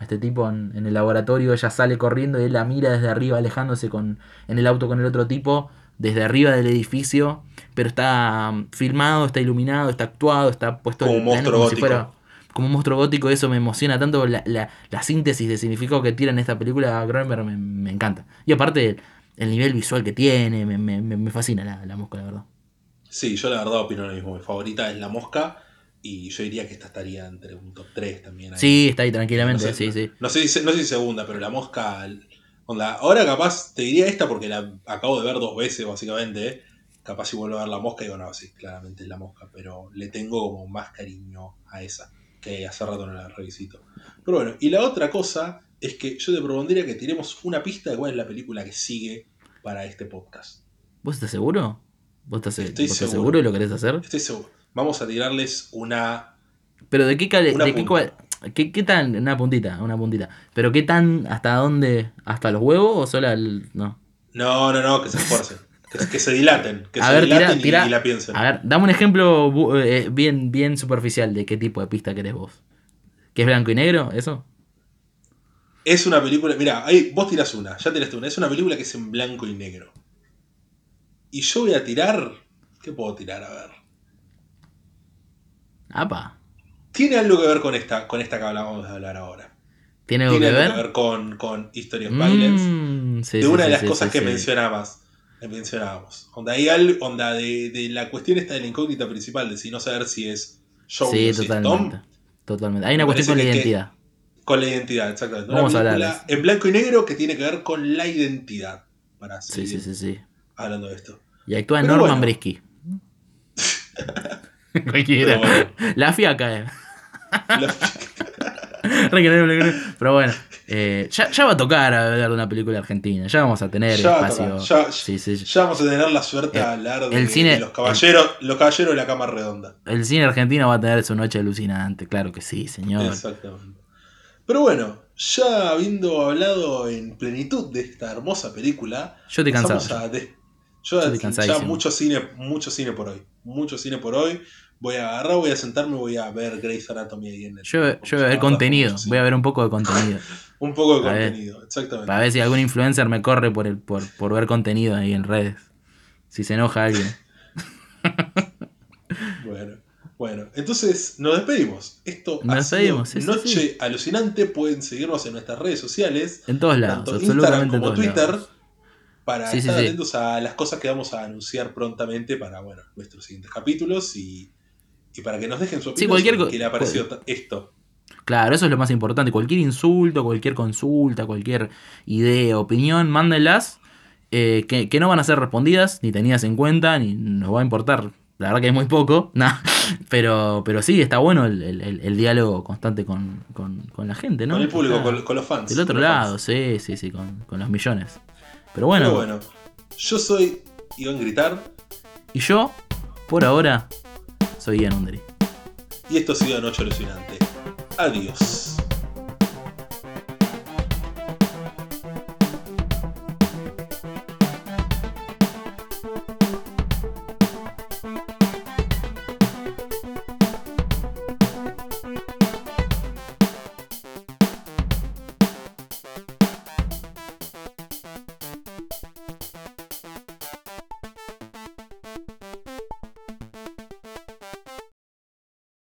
este tipo en, en, el laboratorio, ella sale corriendo y él la mira desde arriba, alejándose con, en el auto con el otro tipo desde arriba del edificio, pero está um, filmado, está iluminado, está actuado, está puesto como un monstruo como gótico. Si fuera, como un monstruo gótico, eso me emociona tanto la, la, síntesis de significado que tira en esta película Cronenberg me, me, encanta. Y aparte el nivel visual que tiene, me, me fascina la, la, mosca, la verdad. Sí, yo la verdad opino lo mismo. Mi favorita es la mosca. Y yo diría que esta estaría entre un top 3 también. Sí, está ahí tranquilamente, sí, sí. No sé, no sé si segunda, pero la mosca ahora capaz te diría esta porque la acabo de ver dos veces básicamente. Capaz si vuelvo a ver la mosca digo, no, sí, claramente es la mosca, pero le tengo como más cariño a esa, que hace rato no la revisito. Pero bueno, y la otra cosa es que yo te propondría que tiremos una pista de cuál es la película que sigue para este podcast. ¿Vos estás seguro? ¿Vos estás, seguro. y lo querés hacer? Estoy seguro. Vamos a tirarles una. ¿Pero de qué, de qué cuál? ¿Qué, ¿Qué, tan? Una puntita, una puntita. ¿Pero qué tan? ¿Hasta dónde? ¿Hasta los huevos o solo el.? No. No, no, no, que se esfuercen. que, se dilaten. Que se dilaten y, la piensen. A ver, dame un ejemplo eh, bien, bien superficial de qué tipo de pista querés vos. ¿Que es blanco y negro? ¿Eso? Es una película. Mira, ahí vos tirás una, ya tiraste una. Es una película que es en blanco y negro. Y yo voy a tirar. ¿Qué puedo tirar? A ver. Apa tiene algo que ver con esta, con esta que hablamos de hablar ahora. ¿Tiene algo, que, ver? con, con History of Violence. Mm, de una de las cosas que mencionabas. mencionábamos. Onda, hay algo, onda de, de, la cuestión esta de la incógnita principal, de si no saber si es Joe sí, o totalmente, Tom. Totalmente. Hay una cuestión con la identidad. con la identidad, exactamente. Vamos a hablar. En blanco y negro que tiene que ver con la identidad. Para sí, sí, sí, sí. Hablando de esto. Y actúa Norman Brisky. Cualquiera. La fiaca, eh. Pero bueno, eh, ya, va a tocar hablar de una película argentina. Ya vamos a tener espacio. Ya, vamos a tener la suerte de hablar de, los caballeros, los caballeros de la cama redonda. El cine argentino va a tener su noche alucinante, claro que sí, señor. Exactamente. Pero bueno, ya habiendo hablado en plenitud de esta hermosa película, yo te cansado. Yo, ya mucho cine, mucho cine por hoy. Mucho cine por hoy. voy a agarrar, voy a sentarme, voy a ver Grey's Anatomy ahí en el. Yo, yo voy a ver contenido, voy a ver un poco de contenido. un poco de contenido, exactamente. Para ver si algún influencer me corre por, el, por, por ver contenido ahí en redes. Si se enoja alguien. bueno. Bueno, entonces nos despedimos. Esto ha sido Noche Alucinante. Pueden seguirnos en nuestras redes sociales. En todos lados, tanto Instagram como Twitter. Para estar atentos a las cosas que vamos a anunciar prontamente para bueno, nuestros siguientes capítulos y, para que nos dejen su opinión cualquier sobre qué le ha parecido esto. Claro, eso es lo más importante. Cualquier insulto, cualquier consulta, cualquier idea, opinión, mándenlas. Eh, que, que, no van a ser respondidas, ni tenidas en cuenta, ni nos va a importar la verdad que es muy poco, pero, pero sí, está bueno el, diálogo constante con, la gente, ¿no? Con el público, con, los fans. Del otro lado, sí, sí, sí, con, los millones. Pero bueno. Pero bueno, yo soy Iván Gritar. Y yo, por ahora, soy Ian Undri. Y esto ha sido Noche Alucinante. Adiós.